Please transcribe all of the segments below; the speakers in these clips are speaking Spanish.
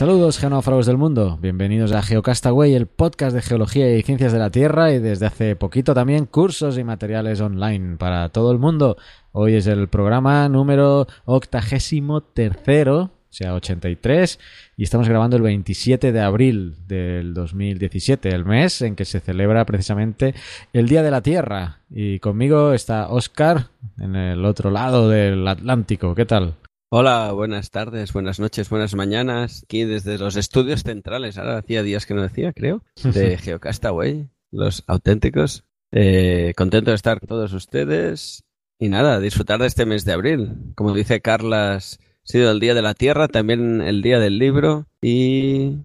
Saludos genófagos del mundo, bienvenidos a Geocastaway, el podcast de geología y ciencias de la Tierra y desde hace poquito también cursos y materiales online para todo el mundo. Hoy es el programa número octagésimo tercero, o sea, 83, y estamos grabando el 27 de abril del 2017, el mes en que se celebra precisamente el Día de la Tierra. Y conmigo está Oscar en el otro lado del Atlántico. ¿Qué tal? Hola, buenas tardes, buenas noches, buenas mañanas. Aquí desde los estudios centrales, ahora hacía días que no decía, creo, de Geocastaway, los auténticos. Eh, contento de estar con todos ustedes y nada, disfrutar de este mes de abril. Como dice Carlas, ha sido el día de la Tierra, también el día del libro y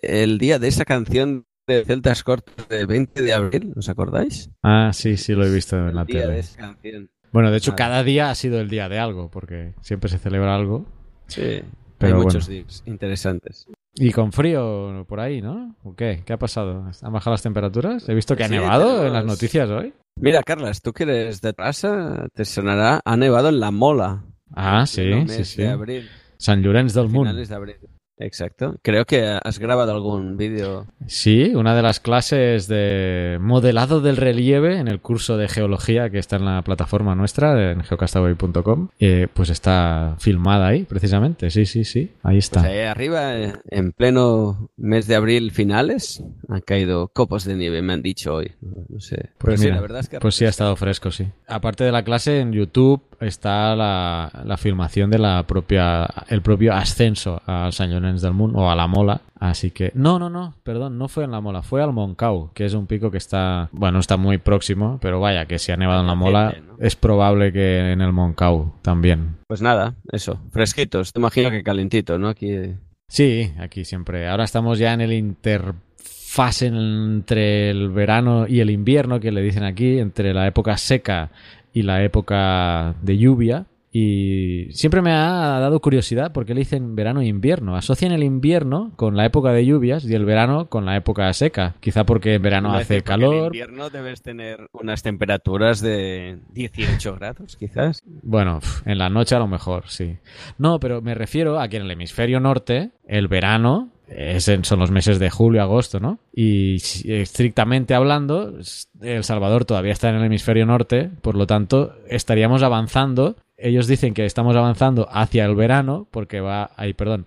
el día de esa canción de Celtas Cortos de 20 de abril, ¿os acordáis? Ah, sí, sí, lo he visto en El la día de esa canción. Bueno, de hecho, cada día ha sido el día de algo, porque siempre se celebra algo. Sí, Pero hay muchos bueno. días interesantes. Y con frío por ahí, ¿no? ¿O qué? ¿Qué ha pasado? ¿Han bajado las temperaturas? He visto que ha nevado tenemos- en las noticias hoy. Mira, Carlas, tú que eres de Trasa, te sonará, ha nevado en La Mola. Ah, sí, sí, sí. de abril. Llorenç del Munt. Finales de abril. Exacto. Creo que has grabado algún vídeo. Sí, una de las clases de modelado del relieve en el curso de geología que está en la plataforma nuestra, en geocastaway.com, eh, pues está filmada ahí, precisamente. Sí, sí, sí, ahí está. Pues ahí arriba, eh, en pleno mes de abril finales, han caído copos de nieve, me han dicho hoy. No sé. Pero Pues sí, la verdad es que Pues sí, ha estado fresco, sí. Aparte de la clase, en YouTube está la, la filmación de la propia, el propio ascenso al San Llorenç del Munt o a la Mola. Así que, no, no, no, perdón, no fue en la Mola, fue al Moncau, que es un pico que está, bueno, está muy próximo, pero vaya, que si ha nevado en la Mola, es probable que en el Moncau también. Pues nada, eso, fresquitos. Te imagino que calentito, ¿no? Aquí. eh, Sí, aquí siempre. Ahora estamos ya en el interfase entre el verano y el invierno, que le dicen aquí, entre la época seca y la época de lluvia. Y siempre me ha dado curiosidad por qué le dicen verano e invierno. Asocian el invierno con la época de lluvias y el verano con la época seca. Quizá porque en verano hace porque En calor. invierno debes tener unas temperaturas de 18 grados, quizás. Bueno, en la noche a lo mejor, sí. No, pero me refiero a que en el hemisferio norte, el verano es en- son los meses de julio, agosto, ¿no? Y estrictamente hablando, El Salvador todavía está en el hemisferio norte, por lo tanto, estaríamos avanzando. Ellos dicen que estamos avanzando hacia el verano, porque va, ahí, perdón,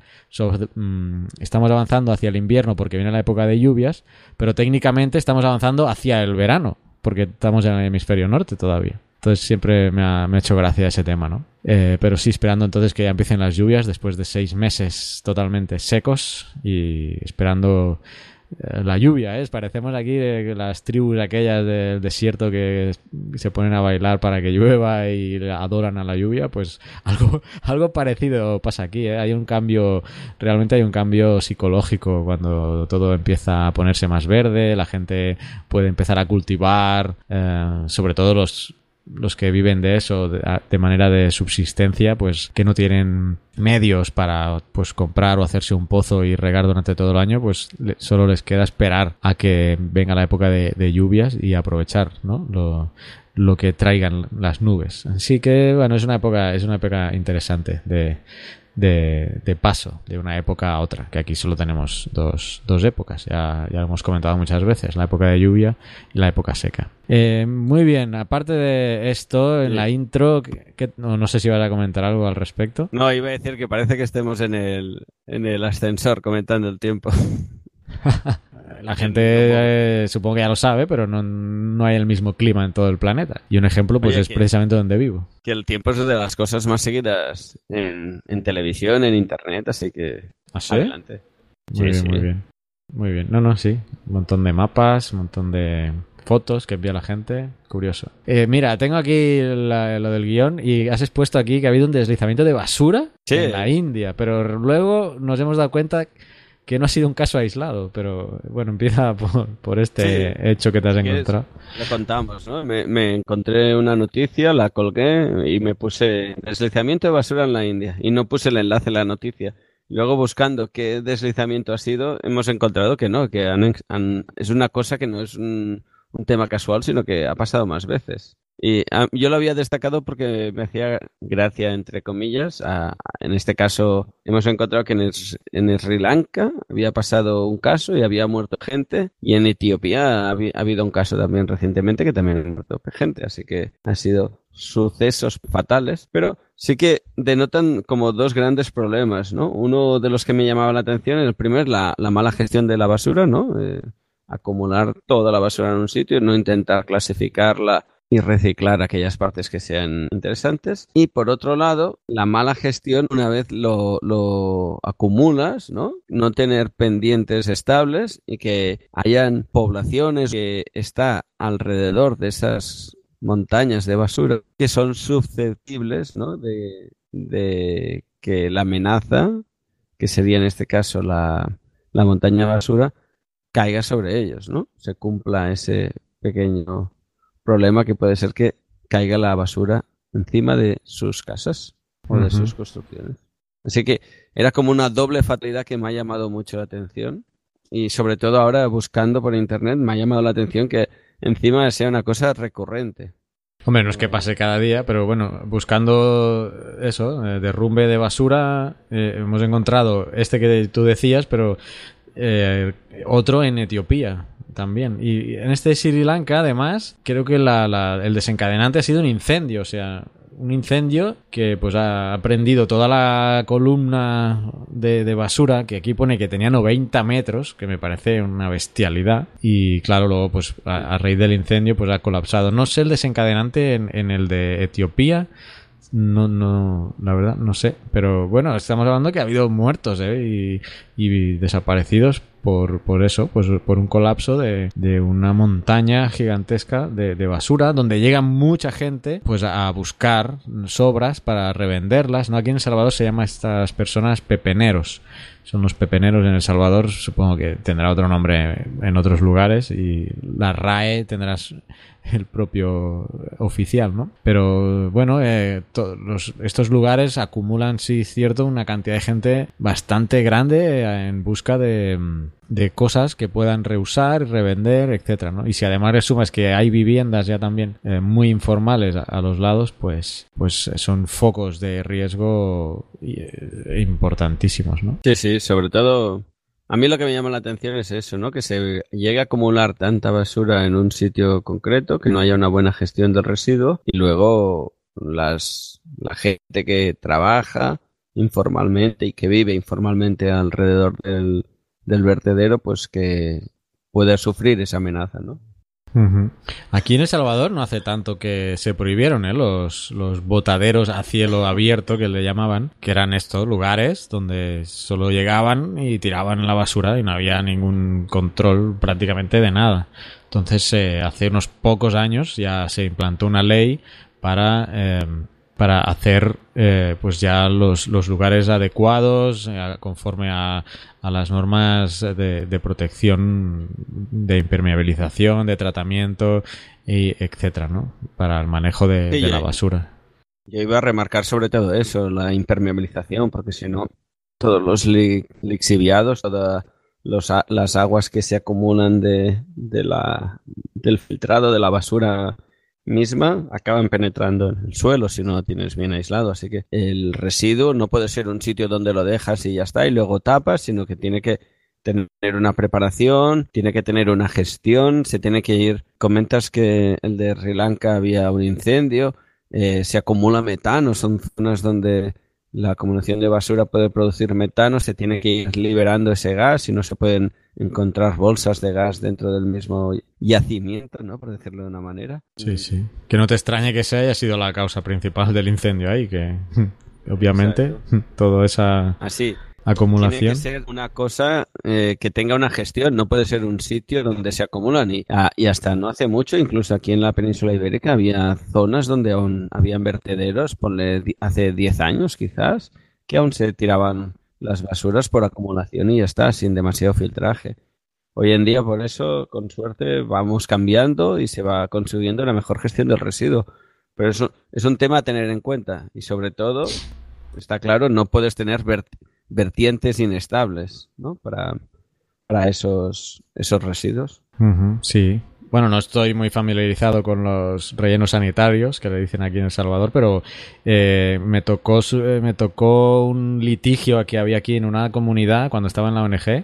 mm, estamos avanzando hacia el invierno porque viene la época de lluvias, pero técnicamente estamos avanzando hacia el verano, porque estamos en el hemisferio norte todavía. Entonces siempre me ha, hecho gracia ese tema, ¿no? Eh, pero sí, esperando entonces que ya empiecen las lluvias después de seis meses totalmente secos y esperando eh, la lluvia, ¿eh? Parecemos aquí las tribus aquellas del desierto que se ponen a bailar para que llueva y adoran a la lluvia, pues algo, algo parecido pasa aquí, ¿eh? Hay un cambio, realmente hay un cambio psicológico cuando todo empieza a ponerse más verde, la gente puede empezar a cultivar, sobre todo los los que viven de eso de, manera de subsistencia, pues que no tienen medios para pues comprar o hacerse un pozo y regar durante todo el año, pues solo les queda esperar a que venga la época de, de lluvias y aprovechar, ¿no? Lo, lo que traigan las nubes. Así que, bueno, es una época, es una época interesante de, de, de paso de una época a otra, que aquí solo tenemos dos, dos épocas, ya, ya lo hemos comentado muchas veces, la época de lluvia y la época seca. Eh, muy bien, aparte de esto, en la intro, que, que- no, no sé si vas a comentar algo al respecto. No, iba a decir que parece que estemos en el, en el ascensor comentando el tiempo. La gente eh, supongo que ya lo sabe, pero no, no hay el mismo clima en todo el planeta. Y un ejemplo, pues Oye, es que- precisamente donde vivo. Que el tiempo es de las cosas más seguidas en, en televisión, en internet, así que ¿Ah, sí? adelante. Muy Sí, bien, sí. muy bien. Muy bien. No, no, sí. Un montón de mapas, un montón de fotos que envía la gente. Curioso. Eh, mira, tengo aquí la- lo del guion y has expuesto aquí que ha habido un deslizamiento de basura en la India, pero luego nos hemos dado cuenta que no ha sido un caso aislado, pero bueno, empieza por, por este Sí. hecho que te has encontrado. Lo contamos, ¿no? Me, me encontré una noticia, la colgué y me puse deslizamiento de basura en la India y no puse el enlace a la noticia. Luego buscando qué deslizamiento ha sido, hemos encontrado que no, que han- han- es una cosa que no es un, un tema casual, sino que ha pasado más veces. Y ah, yo lo había destacado porque me hacía gracia, entre comillas. a- a- en este caso, hemos encontrado que en, el- en Sri Lanka había pasado un caso y había muerto gente. Y en Etiopía ha, ha habido un caso también recientemente que también ha muerto gente. Así que han sido sucesos fatales. Pero sí que denotan como dos grandes problemas, ¿no? Uno de los que me llamaba la atención, el primero, la, la mala gestión de la basura, ¿no? Eh, acumular toda la basura en un sitio, no intentar clasificarla y reciclar aquellas partes que sean interesantes. Y por otro lado, la mala gestión, una vez lo, lo acumulas, ¿no? No tener pendientes estables y que hayan poblaciones que está alrededor de esas montañas de basura que son susceptibles, ¿no? De, de que la amenaza, que sería en este caso la, la montaña de basura, caiga sobre ellos, ¿no? Se cumpla ese pequeño problema que puede ser que caiga la basura encima de sus casas o de sus construcciones. Así que era como una doble fatalidad que me ha llamado mucho la atención y sobre todo ahora buscando por internet me ha llamado la atención que encima sea una cosa recurrente. Hombre, no es que pase cada día, pero bueno, buscando eso, eh, derrumbe de basura, eh, hemos encontrado este que tú decías, pero eh, otro en Etiopía también. Y en este Sri Lanka, además, creo que la- la- el desencadenante ha sido un incendio, o sea, un incendio que pues ha prendido toda la columna de, de basura, que aquí pone que tenía 90 metros, que me parece una bestialidad. Y claro, luego pues a, raíz del incendio pues ha colapsado. No sé el desencadenante en, en el de Etiopía. No, no, la verdad, no sé. Pero bueno, estamos hablando que ha habido muertos ¿eh? Y desaparecidos por, por eso, pues por un colapso de, de una montaña gigantesca de, de basura donde llega mucha gente pues a buscar sobras para revenderlas. ¿no? Aquí en El Salvador se llama a estas personas pepeneros. Son los pepeneros en El Salvador, supongo que tendrá otro nombre en otros lugares y la RAE tendrá el propio oficial, ¿no? Pero bueno, eh, estos lugares acumulan, sí, cierto, una cantidad de gente bastante grande en busca de, cosas que puedan reusar, revender, etcétera. Y si además le sumas que hay viviendas ya también eh, muy informales a, los lados, pues, pues son focos de riesgo eh, importantísimos. Sí, sí, sobre todo a mí lo que me llama la atención es eso, ¿no? Que se llegue a acumular tanta basura en un sitio concreto, que no haya una buena gestión del residuo y luego las la gente que trabaja informalmente y que vive informalmente alrededor del, del vertedero, pues que pueda sufrir esa amenaza, ¿no? Aquí en El Salvador no hace tanto que se prohibieron ¿eh? los, los botaderos a cielo abierto que le llamaban, que eran estos lugares donde solo llegaban y tiraban la basura y no había ningún control prácticamente de nada. Entonces, eh, hace unos pocos años ya se implantó una ley para, eh, para hacer eh, pues ya los, los lugares adecuados eh, conforme a, a las normas de, de protección, de impermeabilización, de tratamiento, y etcétera, ¿no? Para el manejo de, Sí, de ya- la basura. Yo iba a remarcar sobre todo eso, la impermeabilización, porque si no, todos los li- lixiviados, todas los a- las aguas que se acumulan de, de la, del filtrado de la basura misma acaban penetrando en el suelo si no lo tienes bien aislado. Así que el residuo no puede ser un sitio donde lo dejas y ya está y luego tapas, sino que tiene que tener una preparación, tiene que tener una gestión, se tiene que ir. Comentas que el de Sri Lanka había un incendio, eh, se acumula metano, son zonas donde la acumulación de basura puede producir metano, se tiene que ir liberando ese gas y no se pueden encontrar bolsas de gas dentro del mismo yacimiento, ¿no? Por decirlo de una manera. Sí, sí. Que no te extrañe que esa haya sido la causa principal del incendio ahí, que obviamente todo esa... Así. Acumulación. Tiene que ser una cosa eh, que tenga una gestión, no puede ser un sitio donde se acumulan. Y, ah, y hasta no hace mucho, incluso aquí en la península ibérica, había zonas donde aún habían vertederos, ponle hace 10 años quizás, que aún se tiraban las basuras por acumulación y ya está, sin demasiado filtraje. Hoy en día, por eso, con suerte, vamos cambiando y se va consiguiendo una mejor gestión del residuo. Pero eso es un tema a tener en cuenta. Y sobre todo, está claro, no puedes tener vert- vertientes inestables, ¿no? Para, para esos, esos residuos. Sí. Bueno, no estoy muy familiarizado con los rellenos sanitarios que le dicen aquí en El Salvador, pero eh, me tocó su- eh, me tocó un litigio que había aquí en una comunidad cuando estaba en la ONG.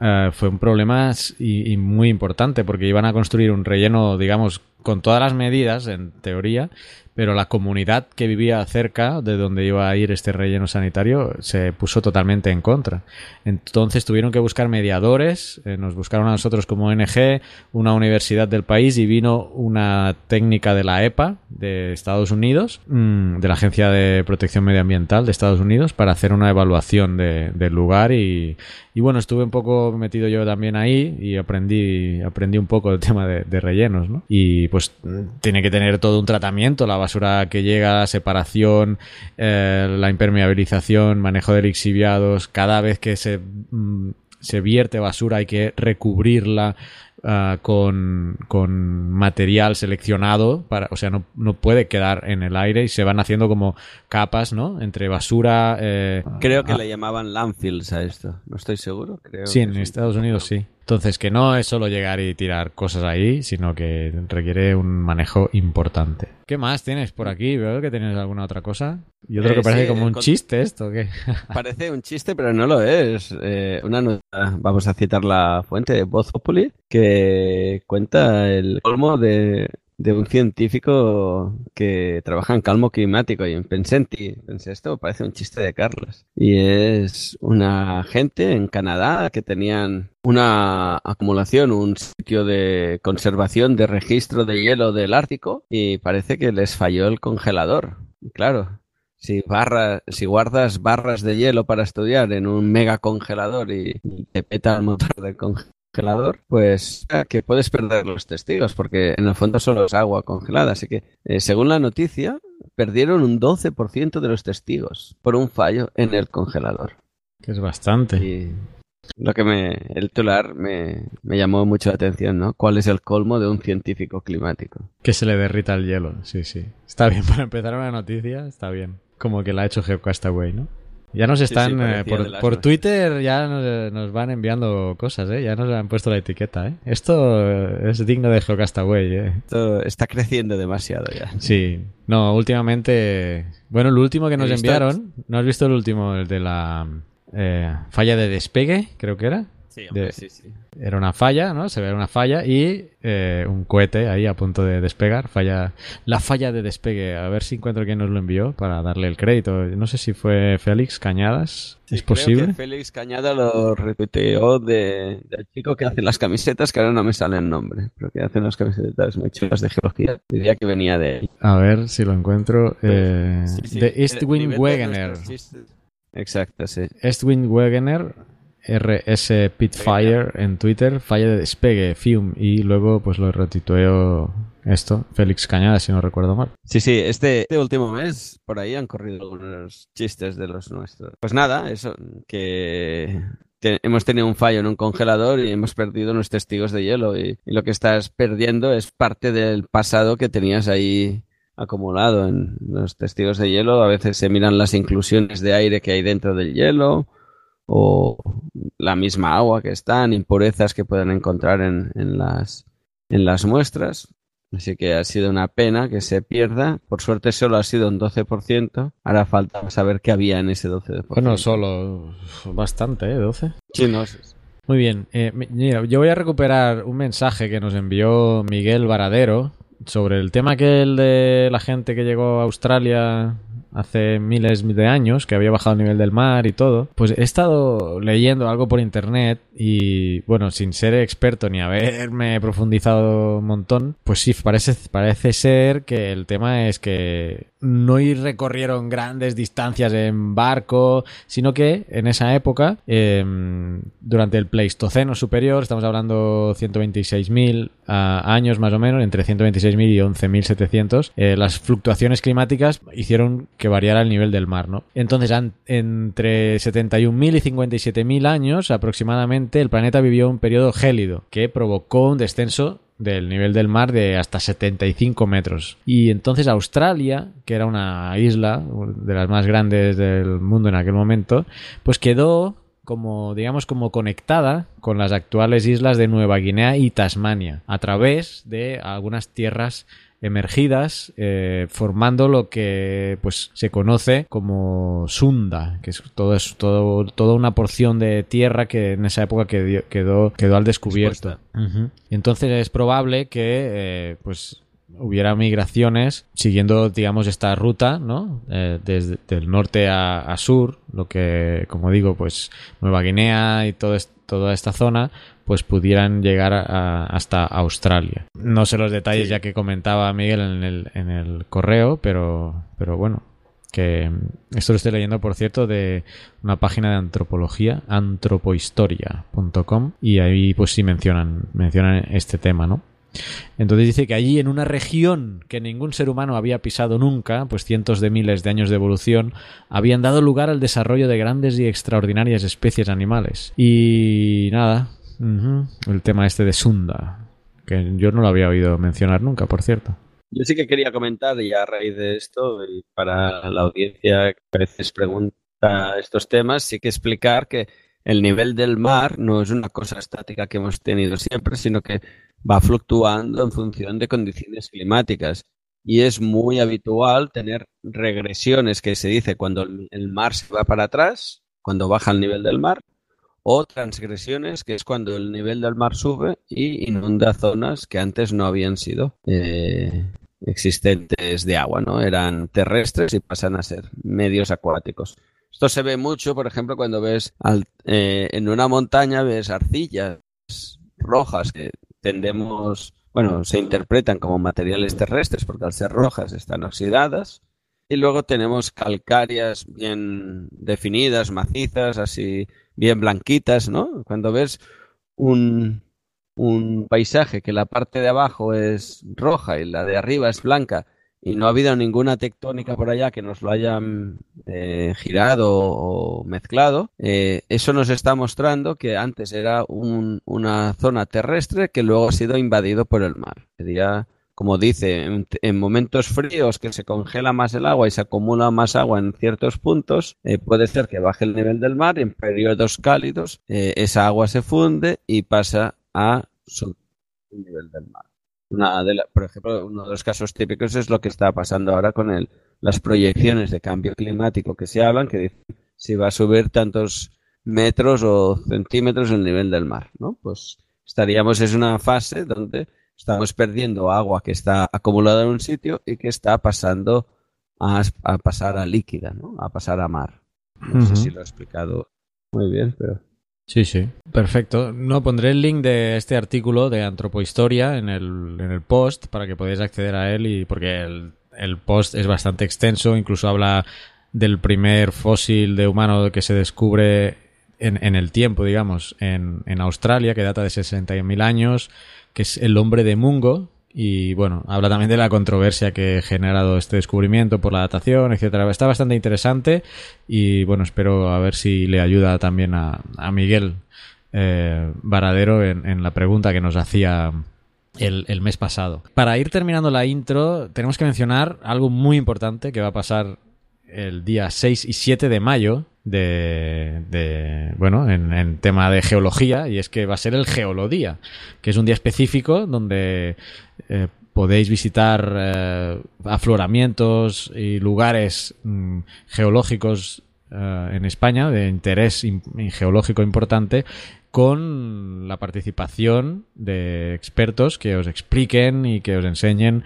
Eh, fue un problema y muy importante porque iban a construir un relleno, digamos, con todas las medidas, en teoría, pero la comunidad que vivía cerca de donde iba a ir este relleno sanitario se puso totalmente en contra. Entonces tuvieron que buscar mediadores, eh, nos buscaron a nosotros como ONG, una universidad del país y vino una técnica de la EPA de Estados Unidos, mm, de la Agencia de Protección Medioambiental de Estados Unidos, para hacer una evaluación de- del lugar y, bueno, estuve un poco metido yo también ahí y aprendí, aprendí un poco el tema de, rellenos, ¿no? Pues mm, tiene que tener todo un tratamiento, la basura que llega, separación, eh, la impermeabilización, manejo de lixiviados, cada vez que se, mm, se vierte basura hay que recubrirla ah, con, con material seleccionado, para, o sea, no, no puede quedar en el aire y se van haciendo como capas, ¿no? Entre basura... eh, Creo que ah, le llamaban landfills a esto. No estoy seguro. Creo Sí, en. Estados Unidos sí. Entonces, que no es solo llegar y tirar cosas ahí, sino que requiere un manejo importante. ¿Qué más tienes por aquí? Veo que tienes alguna otra cosa. Y otro Eh, que parece sí, como un con- chiste esto, ¿qué? Parece un chiste, pero no lo es. Eh, una nota, vamos a citar la fuente de Voz Populi, que cuenta el colmo de, de un científico que trabaja en calmo climático y en Pensenti. Pensé, esto parece un chiste de Carlos. Y es una gente en Canadá que tenían una acumulación, un sitio de conservación de registro de hielo del Ártico y parece que les falló el congelador. Claro, si, barra, si guardas barras de hielo para estudiar en un mega congelador y y te peta el motor del congelador, pues ah, que puedes perder los testigos, porque en el fondo solo es agua congelada. Así que, eh, según la noticia, perdieron un 12% de los testigos por un fallo en el congelador. Que es bastante. Y lo que me, el titular me, me llamó mucho la atención, ¿no? ¿Cuál es el colmo de un científico climático? Que se le derrita el hielo, sí, sí. Está bien, para empezar una noticia, está bien. Como que la ha hecho Geocastaway, ¿no? Ya nos están, sí, eh, por, nuestras. Twitter ya nos, nos van enviando cosas, ¿eh? Ya nos han puesto la etiqueta, ¿eh? Esto eh, es digno de Geocastaway, ¿eh? Esto está creciendo demasiado ya. Sí. No, últimamente... Bueno, el último que nos enviaron... ¿No has visto el último? El de la eh, falla de despegue, creo que era. Sí, hombre, sí, sí. Era una falla, ¿no? Se ve una falla y eh, un cohete ahí a punto de despegar. Falla, la falla de despegue. A ver si encuentro quién nos lo envió para darle el crédito. No sé si fue Félix Cañadas. ¿Es posible? Que Félix Cañada lo retuiteó de, del chico que hace las camisetas, que ahora no me sale el nombre, pero que hace unas camisetas muy chulas de geología. Diría que venía de él. A ver si lo encuentro. Eh, Sí, sí. de de Wegener. Exacto, sí. Estwin Wegener. RS Pitfire en Twitter, falla de despegue, Fium, y luego pues lo retuiteó esto, Félix Cañada, si no recuerdo mal. Sí, sí, este, este último mes por ahí han corrido algunos chistes de los nuestros. Pues nada, eso, que te- hemos tenido un fallo en un congelador y hemos perdido unos testigos de hielo y, y lo que estás perdiendo es parte del pasado que tenías ahí acumulado en los testigos de hielo. A veces se miran las inclusiones de aire que hay dentro del hielo o la misma agua que están, impurezas que pueden encontrar en, en las, en las muestras. Así que ha sido una pena que se pierda. Por suerte solo ha sido un 12%. Ahora falta saber qué había en ese 12%. Bueno, solo bastante, ¿eh? 12. Sí, no, es- Muy bien. Eh, mi- mira, yo voy a recuperar un mensaje que nos envió Miguel Varadero sobre el tema que el de la gente que llegó a Australia hace miles de años, que había bajado el nivel del mar y todo. Pues he estado leyendo algo por internet y, bueno, sin ser experto ni haberme profundizado un montón, pues sí, parece, parece ser que el tema es que no recorrieron grandes distancias en barco, sino que en esa época, em, durante el Pleistoceno superior, estamos hablando 126.000 años más o menos, entre 126.000 y 11.700, eh, las fluctuaciones climáticas hicieron que variara el nivel del mar, ¿no? Entonces, entre 71.000 y 57.000 años aproximadamente, el planeta vivió un periodo gélido que provocó un descenso del nivel del mar de hasta 75 metros. Y entonces Australia, que era una isla de las más grandes del mundo en aquel momento, pues quedó como digamos como conectada con las actuales islas de Nueva Guinea y Tasmania a través de algunas tierras emergidas eh, formando lo que pues se conoce como Sunda que es todo es todo toda una porción de tierra que en esa época quedó quedó, quedó al descubierto. Entonces es probable que eh, pues hubiera migraciones siguiendo, digamos, esta ruta, ¿no? Eh, desde el norte a, sur, lo que, como digo, pues Nueva Guinea y todo toda esta zona, pues pudieran llegar hasta Australia. No sé los detalles ya que comentaba Miguel en el, en el correo, pero, pero bueno, que esto lo estoy leyendo, por cierto, de una página de antropología, antropohistoria.com, y ahí pues sí mencionan, mencionan este tema, ¿no? Entonces dice que allí, en una región que ningún ser humano había pisado nunca, pues cientos de miles de años de evolución, habían dado lugar al desarrollo de grandes y extraordinarias especies animales. Y nada, el tema este de Sunda, que yo no lo había oído mencionar nunca, por cierto. Yo sí que quería comentar, y a raíz de esto, y para la audiencia que a veces pregunta estos temas, sí que explicar que el nivel del mar no es una cosa estática que hemos tenido siempre, sino que va fluctuando en función de condiciones climáticas. Y es muy habitual tener regresiones que se dice cuando el mar se va para atrás, cuando baja el nivel del mar, o transgresiones, que es cuando el nivel del mar sube y inunda zonas que antes no habían sido eh, existentes de agua, ¿no? Eran terrestres y pasan a ser medios acuáticos. Esto se ve mucho, por ejemplo, cuando ves eh, en una montaña, ves arcillas rojas que tendemos, bueno, se interpretan como materiales terrestres porque al ser rojas están oxidadas. Y luego tenemos calcáreas bien definidas, macizas, así bien blanquitas, ¿no? Cuando ves un, un paisaje que la parte de abajo es roja y la de arriba es blanca y no ha habido ninguna tectónica por allá que nos lo hayan eh, girado o mezclado, eh, eso nos está mostrando que antes era una zona terrestre que luego ha sido invadido por el mar. Sería, como dice, en, momentos fríos que se congela más el agua y se acumula más agua en ciertos puntos, eh, puede ser que baje el nivel del mar y en periodos cálidos esa agua se funde y pasa a subir el nivel del mar. Una de por ejemplo, uno de los casos típicos es lo que está pasando ahora con el, las proyecciones de cambio climático que se hablan, que dicen si va a subir tantos metros o centímetros el nivel del mar, ¿no? Pues estaríamos en una fase donde estamos perdiendo agua que está acumulada en un sitio y que está pasando a, pasar a líquida, ¿no? A pasar a mar. No sé si lo he explicado muy bien, pero... Sí, sí. Perfecto. No, pondré el link de este artículo de Antropohistoria en el, en el post para que podáis acceder a él y porque el, el post es bastante extenso, incluso habla del primer fósil de humano que se descubre en, en el tiempo, digamos, en, en Australia, que data de 61.000 años, que es el hombre de Mungo, y bueno, habla también de la controversia que ha generado este descubrimiento por la datación, etcétera. Está bastante interesante y bueno, espero a ver si le ayuda también a, Miguel eh, Varadero en, la pregunta que nos hacía el, el, mes pasado. Para ir terminando la intro, tenemos que mencionar algo muy importante que va a pasar el día 6 y 7 de mayo de, bueno, en, tema de geología, y es que va a ser el Geolodía, que es un día específico donde eh, podéis visitar eh, afloramientos y lugares mm, geológicos eh, en España de interés geológico importante con la participación de expertos que os expliquen y que os enseñen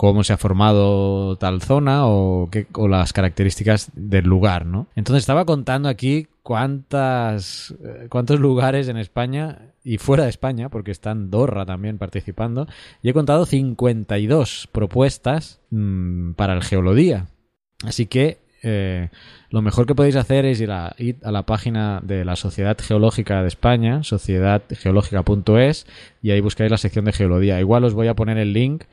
cómo se ha formado tal zona o, qué, o las características del lugar, ¿no? Entonces estaba contando aquí cuántas, eh, cuántos lugares en España y fuera de España, porque está Andorra también participando, y he contado 52 propuestas mmm, para el Geolodía. Así que eh, lo mejor que podéis hacer es ir a, ir a, la página de la Sociedad Geológica de España, sociedadgeológica.es, y ahí buscáis la sección de geología. Igual os voy a poner el link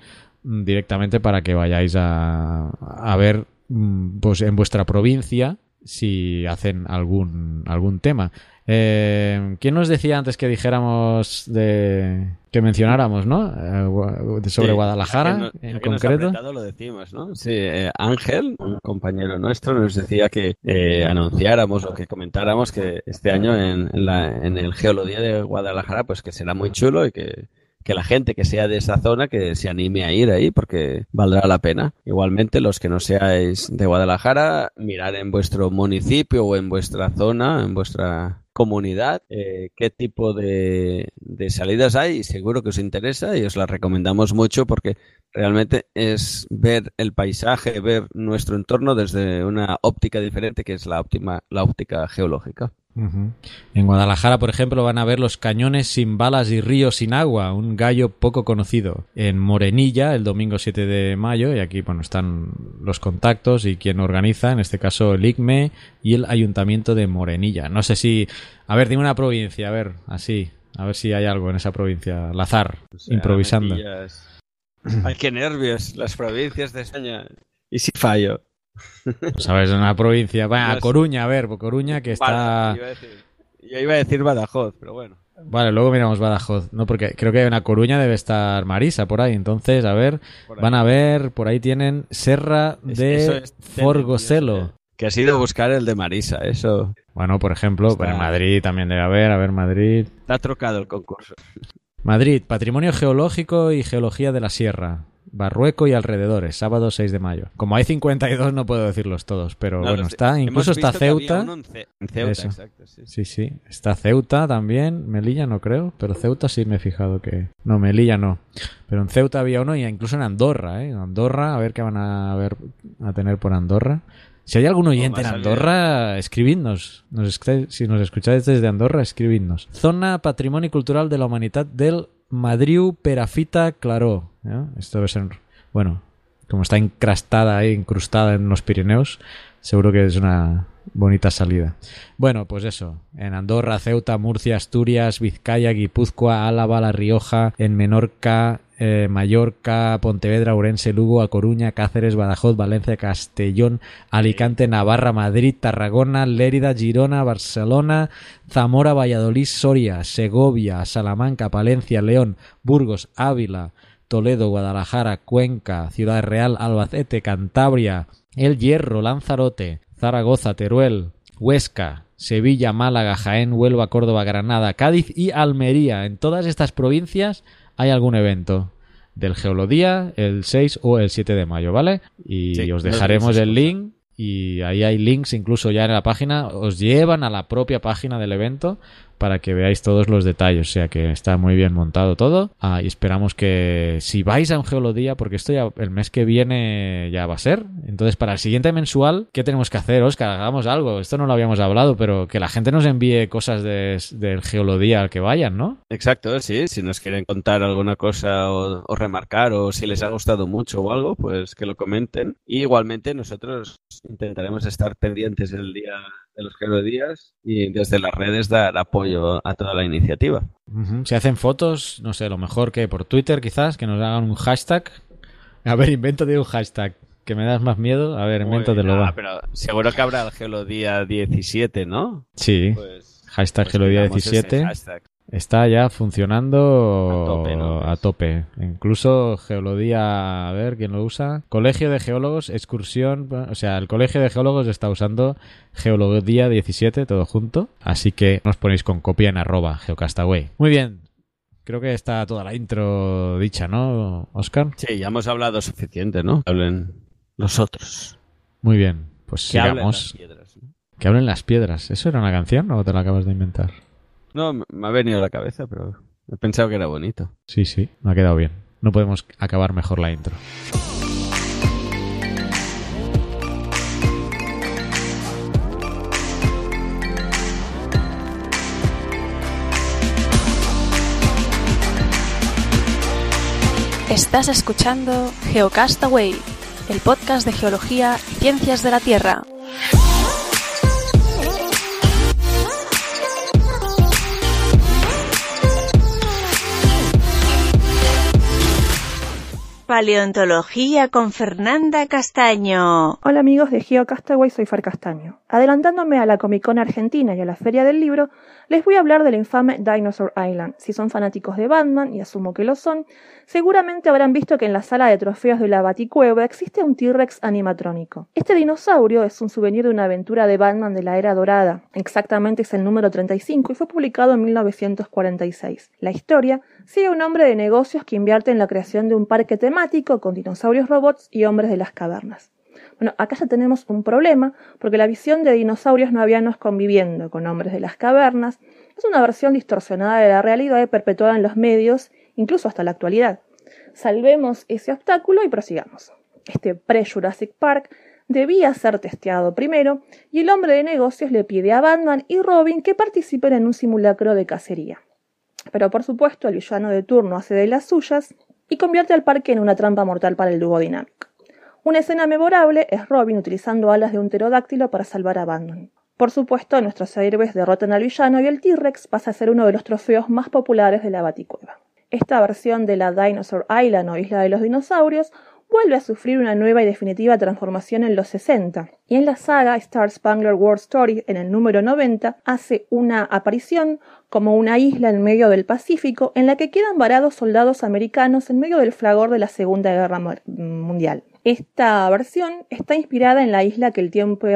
directamente para que vayáis a, a ver mm, pues en vuestra provincia si hacen algún, algún tema. Eh, ¿Quién nos decía antes que dijéramos de que mencionáramos, ¿no? Eh, sobre sí, Guadalajara no, en concreto. Nos lo decimos, ¿no? Sí, eh, Ángel, un compañero nuestro, nos decía que eh, anunciáramos o que comentáramos que este año en, en, la, en el Geología de Guadalajara, pues que será muy chulo y que que la gente que sea de esa zona que se anime a ir ahí porque valdrá la pena. Igualmente los que no seáis de Guadalajara, mirar en vuestro municipio o en vuestra zona, en vuestra comunidad, eh, qué tipo de, de, salidas hay seguro que os interesa y os las recomendamos mucho porque realmente es ver el paisaje, ver nuestro entorno desde una óptica diferente que es la, óptima, la óptica geológica. Uh -huh. En Guadalajara, por ejemplo, van a ver los cañones sin balas y ríos sin agua, un gallo poco conocido. En Morenilla, el domingo 7 de mayo, y aquí bueno, están los contactos y quien organiza, en este caso el ICME y el Ayuntamiento de Morenilla. No sé si... A ver, dime una provincia, a ver, así, a ver si hay algo en esa provincia, al azar, o sea, improvisando. Ay, qué nervios, las provincias de España. ¿Y si fallo? ¿Sabes? Una provincia. Bueno, a Coruña, a ver, Coruña que está. Vale, iba decir, yo iba a decir Badajoz, pero bueno. Vale, luego miramos Badajoz. No, porque creo que en La Coruña debe estar Marisa por ahí. Entonces, a ver, van a ver, por ahí tienen Serra de es, Forgoselo. Que has ido a buscar el de Marisa, eso. Bueno, por ejemplo, está... en Madrid también debe haber. A ver, Madrid. Está trocado el concurso. Madrid, Patrimonio Geológico y Geología de la Sierra. Barrueco y alrededores, sábado 6 de mayo. Como hay 52 no puedo decirlos todos, pero no, bueno, está, incluso está Ceuta. En, Ce en Ceuta exacto, sí. sí, sí. Está Ceuta también, Melilla no creo, pero Ceuta sí me he fijado que... No, Melilla no. Pero en Ceuta había uno y incluso en Andorra, ¿eh? En Andorra, a ver qué van a, ver, a tener por Andorra. Si hay algún oyente en Andorra, escribidnos. Nos, si nos escucháis desde Andorra, escribidnos. Zona Patrimonio Cultural de la Humanidad del Madriu Perafita Claró. ¿no? Esto debe ser, bueno, como está encrastada ahí, incrustada en los Pirineos, seguro que es una bonita salida. Bueno, pues eso, en Andorra, Ceuta, Murcia, Asturias, Vizcaya, Guipúzcoa, Álava, La Rioja, en Menorca, eh, Mallorca, Pontevedra, Ourense, Lugo, A Coruña, Cáceres, Badajoz, Valencia, Castellón, Alicante, Navarra, Madrid, Tarragona, Lérida, Girona, Barcelona, Zamora, Valladolid, Soria, Segovia, Salamanca, Palencia, León, Burgos, Ávila, Toledo, Guadalajara, Cuenca, Ciudad Real, Albacete, Cantabria, El Hierro, Lanzarote, Zaragoza, Teruel, Huesca, Sevilla, Málaga, Jaén, Huelva, Córdoba, Granada, Cádiz y Almería. En todas estas provincias hay algún evento del Geolodía el 6 o el 7 de mayo, ¿vale? Y sí, os dejaremos el link y ahí hay links incluso ya en la página, os llevan a la propia página del evento para que veáis todos los detalles, o sea que está muy bien montado todo ah, y esperamos que si vais a un geolodía, porque esto ya el mes que viene ya va a ser, entonces para el siguiente mensual, ¿qué tenemos que hacer, Oscar? Hagamos algo, esto no lo habíamos hablado, pero que la gente nos envíe cosas de, del geolodía al que vayan, ¿no? Exacto, sí, si nos quieren contar alguna cosa o, remarcar o si les ha gustado mucho o algo, pues que lo comenten igualmente nosotros intentaremos estar pendientes el día de los geolodías y desde las redes dar apoyo a toda la iniciativa. Uh -huh. Si hacen fotos, no sé, lo mejor que por Twitter quizás, que nos hagan un hashtag. A ver, invento de un hashtag. Que me das más miedo. A ver, invento de lo va. Pero seguro que habrá el Geolodía 17, ¿no? Sí. Pues, hashtag pues Geolodía 17. Hashtag. Está ya funcionando a tope, ¿no? a tope. Incluso Geología, a ver quién lo usa. Colegio de Geólogos, excursión. O sea, el Colegio de Geólogos está usando Geología 17, todo junto. Así que nos ponéis con copia en arroba geocastaway. Muy bien. Creo que está toda la intro dicha, ¿no, Oscar? Sí, ya hemos hablado suficiente, ¿no? Que hablen los otros. Muy bien. Pues que sigamos. Hablen las piedras, ¿no? Que hablen las piedras. ¿Eso era una canción o te la acabas de inventar? No, me ha venido a la cabeza, pero he pensado que era bonito. Sí, sí, me ha quedado bien. No podemos acabar mejor la intro. Estás escuchando Geocastaway, el podcast de geología y ciencias de la Tierra. Paleontología con Fernanda Castaño. Hola amigos de GeoCastaway, soy Far Castaño. Adelantándome a la Comic Con Argentina y a la Feria del Libro, les voy a hablar del infame Dinosaur Island. Si son fanáticos de Batman, y asumo que lo son, seguramente habrán visto que en la sala de trofeos de la Baticueva existe un T-Rex animatrónico. Este dinosaurio es un souvenir de una aventura de Batman de la Era Dorada, exactamente es el número 35 y fue publicado en 1946. La historia sigue a un hombre de negocios que invierte en la creación de un parque temático con dinosaurios robots y hombres de las cavernas. Bueno, acá ya tenemos un problema, porque la visión de dinosaurios no avianos conviviendo con hombres de las cavernas es una versión distorsionada de la realidad y perpetuada en los medios, incluso hasta la actualidad. Salvemos ese obstáculo y prosigamos. Este pre-Jurassic Park debía ser testeado primero, y el hombre de negocios le pide a Batman y Robin que participen en un simulacro de cacería. Pero por supuesto el villano de turno hace de las suyas y convierte al parque en una trampa mortal para el dúo dinámico. Una escena memorable es Robin utilizando alas de un pterodáctilo para salvar a Batman. Por supuesto, nuestros héroes derrotan al villano y el T-Rex pasa a ser uno de los trofeos más populares de la Baticueva. Esta versión de la Dinosaur Island o Isla de los Dinosaurios vuelve a sufrir una nueva y definitiva transformación en los 60, y en la saga Star Spangler World Story, en el número 90, hace una aparición como una isla en medio del Pacífico en la que quedan varados soldados americanos en medio del fragor de la Segunda Guerra Mundial. Esta versión está inspirada en La isla que el tiempo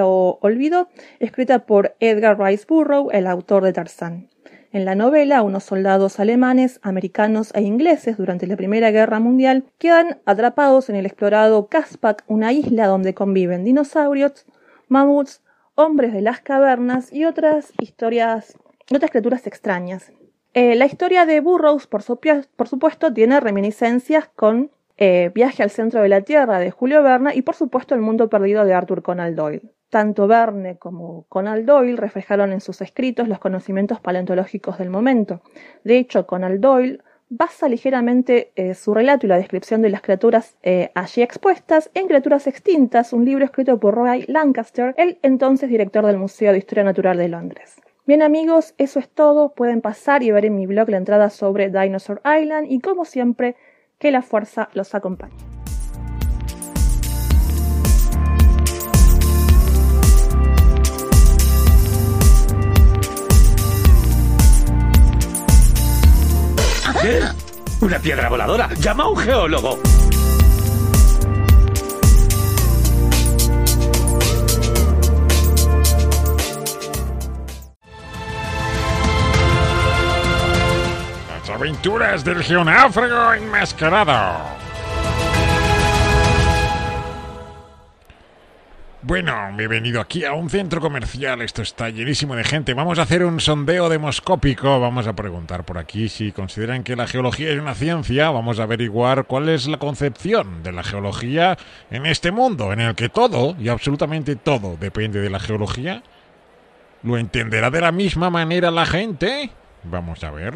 olvidó, escrita por Edgar Rice Burroughs, el autor de Tarzán. En la novela, unos soldados alemanes, americanos e ingleses durante la Primera Guerra Mundial quedan atrapados en el explorado Kaspak, una isla donde conviven dinosaurios, mamuts, hombres de las cavernas y otras historias, otras criaturas extrañas. Eh, la historia de Burroughs, por supuesto, tiene reminiscencias con eh, Viaje al centro de la Tierra de Julio Verne y por supuesto El mundo perdido de Arthur Conan Doyle. Tanto Verne como Conan Doyle reflejaron en sus escritos los conocimientos paleontológicos del momento. De hecho, Conan Doyle basa ligeramente eh, su relato y la descripción de las criaturas eh, allí expuestas en Criaturas Extintas, un libro escrito por Roy Lancaster, el entonces director del Museo de Historia Natural de Londres. Bien amigos, eso es todo. Pueden pasar y ver en mi blog la entrada sobre Dinosaur Island y como siempre que la fuerza los acompañe. ¿Qué? ¿Una piedra voladora? ¡Llama a un geólogo! aventuras del geonáufrago enmascarado. Bueno, me he venido aquí a un centro comercial, esto está llenísimo de gente. Vamos a hacer un sondeo demoscópico, vamos a preguntar por aquí si consideran que la geología es una ciencia, vamos a averiguar cuál es la concepción de la geología en este mundo, en el que todo, y absolutamente todo, depende de la geología. ¿Lo entenderá de la misma manera la gente? Vamos a ver.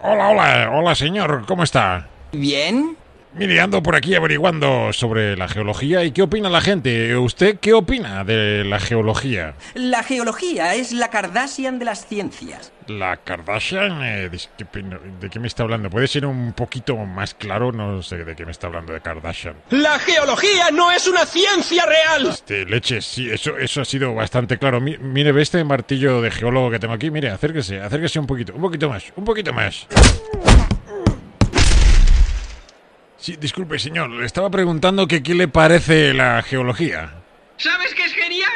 Hola, hola, hola señor, ¿cómo está? Bien. Mire, ando por aquí averiguando sobre la geología y qué opina la gente. ¿Usted qué opina de la geología? La geología es la Kardashian de las ciencias. ¿La Kardashian? Eh, ¿de, qué, ¿De qué me está hablando? ¿Puede ser un poquito más claro? No sé de qué me está hablando de Kardashian. ¡La geología no es una ciencia real! Este, leche, sí, eso, eso ha sido bastante claro. Mi- mire, ve este martillo de geólogo que tengo aquí. Mire, acérquese, acérquese un poquito, un poquito más, un poquito más. Sí, disculpe, señor, le estaba preguntando que qué le parece la geología. ¿Sabes qué es genial?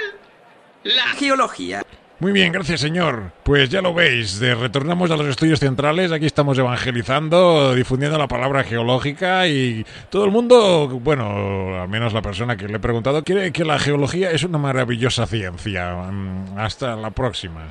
La Geología. Muy bien, gracias, señor. Pues ya lo veis, de- retornamos a los estudios centrales. Aquí estamos evangelizando, difundiendo la palabra geológica y todo el mundo, bueno, al menos la persona que le he preguntado, quiere que la geología es una maravillosa ciencia. Mm, Hasta la próxima.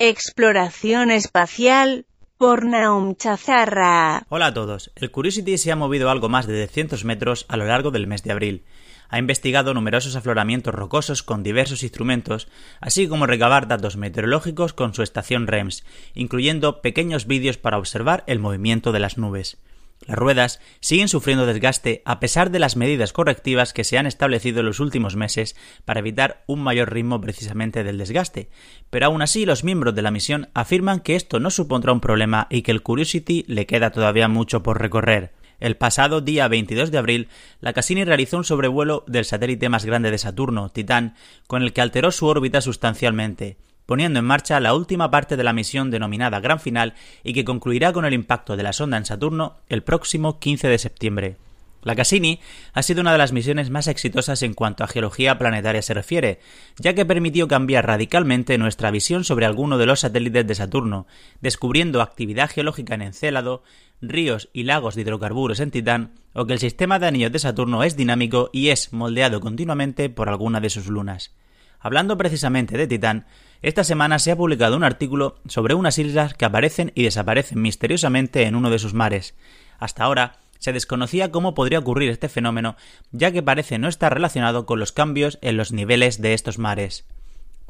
Exploración espacial por Naum Chazarra. Hola a todos. El Curiosity se ha movido algo más de 200 metros a lo largo del mes de abril. Ha investigado numerosos afloramientos rocosos con diversos instrumentos, así como recabar datos meteorológicos con su estación REMS, incluyendo pequeños vídeos para observar el movimiento de las nubes. Las ruedas siguen sufriendo desgaste a pesar de las medidas correctivas que se han establecido en los últimos meses para evitar un mayor ritmo precisamente del desgaste, pero aún así los miembros de la misión afirman que esto no supondrá un problema y que el Curiosity le queda todavía mucho por recorrer. El pasado día 22 de abril, la Cassini realizó un sobrevuelo del satélite más grande de Saturno, Titán, con el que alteró su órbita sustancialmente poniendo en marcha la última parte de la misión denominada Gran Final y que concluirá con el impacto de la sonda en Saturno el próximo 15 de septiembre. La Cassini ha sido una de las misiones más exitosas en cuanto a geología planetaria se refiere, ya que permitió cambiar radicalmente nuestra visión sobre alguno de los satélites de Saturno, descubriendo actividad geológica en Encélado, ríos y lagos de hidrocarburos en Titán, o que el sistema de anillos de Saturno es dinámico y es moldeado continuamente por alguna de sus lunas. Hablando precisamente de Titán, esta semana se ha publicado un artículo sobre unas islas que aparecen y desaparecen misteriosamente en uno de sus mares. Hasta ahora se desconocía cómo podría ocurrir este fenómeno, ya que parece no estar relacionado con los cambios en los niveles de estos mares.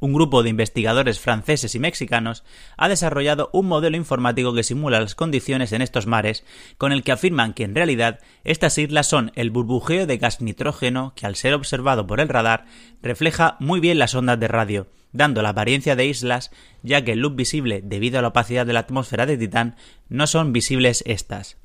Un grupo de investigadores franceses y mexicanos ha desarrollado un modelo informático que simula las condiciones en estos mares, con el que afirman que en realidad estas islas son el burbujeo de gas nitrógeno que al ser observado por el radar refleja muy bien las ondas de radio, dando la apariencia de islas, ya que en luz visible debido a la opacidad de la atmósfera de Titán no son visibles estas.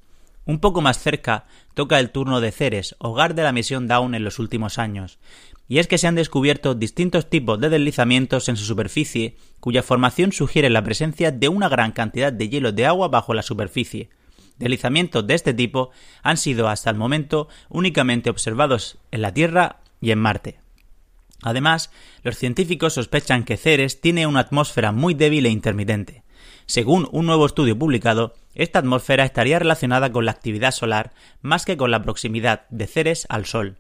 Un poco más cerca toca el turno de Ceres, hogar de la misión Dawn en los últimos años, y es que se han descubierto distintos tipos de deslizamientos en su superficie, cuya formación sugiere la presencia de una gran cantidad de hielo de agua bajo la superficie. Deslizamientos de este tipo han sido hasta el momento únicamente observados en la Tierra y en Marte. Además, los científicos sospechan que Ceres tiene una atmósfera muy débil e intermitente. Según un nuevo estudio publicado, esta atmósfera estaría relacionada con la actividad solar más que con la proximidad de Ceres al Sol.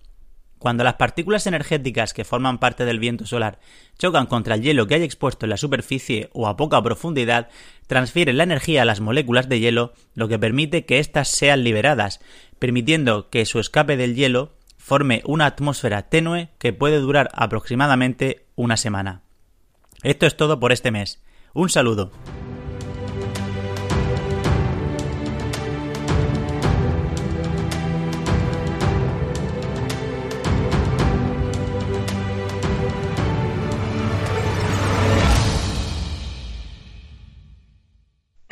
Cuando las partículas energéticas que forman parte del viento solar chocan contra el hielo que hay expuesto en la superficie o a poca profundidad, transfieren la energía a las moléculas de hielo, lo que permite que éstas sean liberadas, permitiendo que su escape del hielo forme una atmósfera tenue que puede durar aproximadamente una semana. Esto es todo por este mes. Un saludo.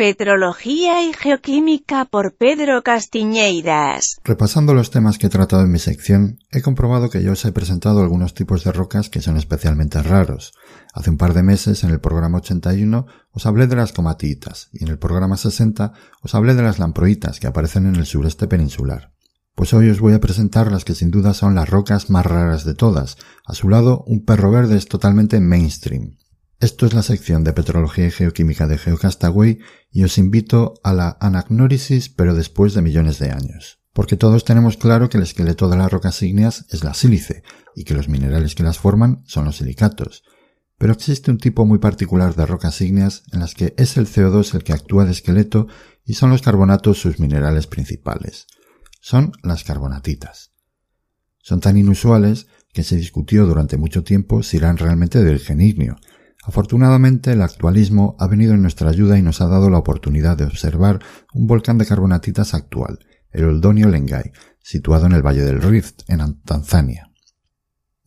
Petrología y Geoquímica por Pedro Castiñeiras. Repasando los temas que he tratado en mi sección, he comprobado que yo os he presentado algunos tipos de rocas que son especialmente raros. Hace un par de meses, en el programa 81, os hablé de las comatitas, y en el programa 60 os hablé de las lamproitas que aparecen en el sureste peninsular. Pues hoy os voy a presentar las que sin duda son las rocas más raras de todas. A su lado, un perro verde es totalmente mainstream. Esto es la sección de Petrología y Geoquímica de Geocastaway y os invito a la anagnórisis pero después de millones de años. Porque todos tenemos claro que el esqueleto de las rocas ígneas es la sílice y que los minerales que las forman son los silicatos. Pero existe un tipo muy particular de rocas ígneas en las que es el CO2 el que actúa de esqueleto y son los carbonatos sus minerales principales. Son las carbonatitas. Son tan inusuales que se discutió durante mucho tiempo si eran realmente de origen Afortunadamente, el actualismo ha venido en nuestra ayuda y nos ha dado la oportunidad de observar un volcán de carbonatitas actual, el Oldonio Lengai, situado en el Valle del Rift, en Tanzania.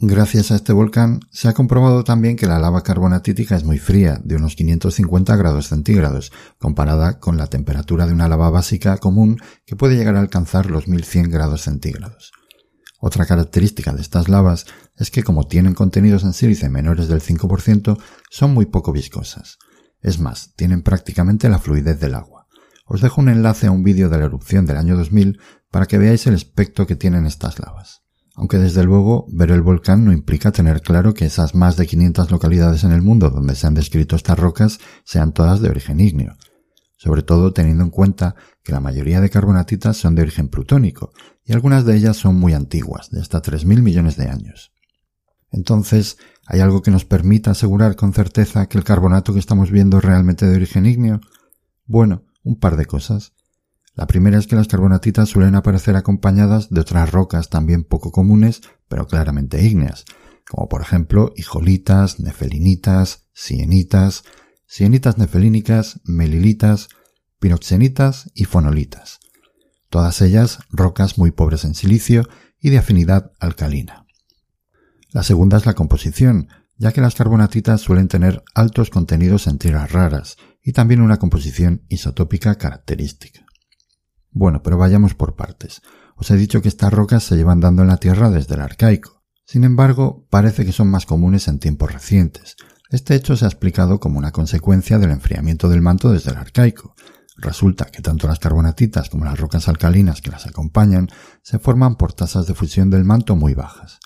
Gracias a este volcán se ha comprobado también que la lava carbonatítica es muy fría, de unos 550 grados centígrados, comparada con la temperatura de una lava básica común que puede llegar a alcanzar los 1100 grados centígrados. Otra característica de estas lavas es que como tienen contenidos en sílice menores del 5%, son muy poco viscosas. Es más, tienen prácticamente la fluidez del agua. Os dejo un enlace a un vídeo de la erupción del año 2000 para que veáis el aspecto que tienen estas lavas. Aunque desde luego ver el volcán no implica tener claro que esas más de 500 localidades en el mundo donde se han descrito estas rocas sean todas de origen ígneo sobre todo teniendo en cuenta que la mayoría de carbonatitas son de origen plutónico y algunas de ellas son muy antiguas, de hasta 3.000 millones de años. Entonces, ¿hay algo que nos permita asegurar con certeza que el carbonato que estamos viendo es realmente de origen ígneo? Bueno, un par de cosas. La primera es que las carbonatitas suelen aparecer acompañadas de otras rocas también poco comunes, pero claramente ígneas, como por ejemplo hijolitas, nefelinitas, sienitas, sienitas nefelínicas, melilitas, piroxenitas y fonolitas. Todas ellas rocas muy pobres en silicio y de afinidad alcalina. La segunda es la composición, ya que las carbonatitas suelen tener altos contenidos en tierras raras y también una composición isotópica característica. Bueno, pero vayamos por partes. Os he dicho que estas rocas se llevan dando en la Tierra desde el arcaico. Sin embargo, parece que son más comunes en tiempos recientes. Este hecho se ha explicado como una consecuencia del enfriamiento del manto desde el arcaico. Resulta que tanto las carbonatitas como las rocas alcalinas que las acompañan se forman por tasas de fusión del manto muy bajas.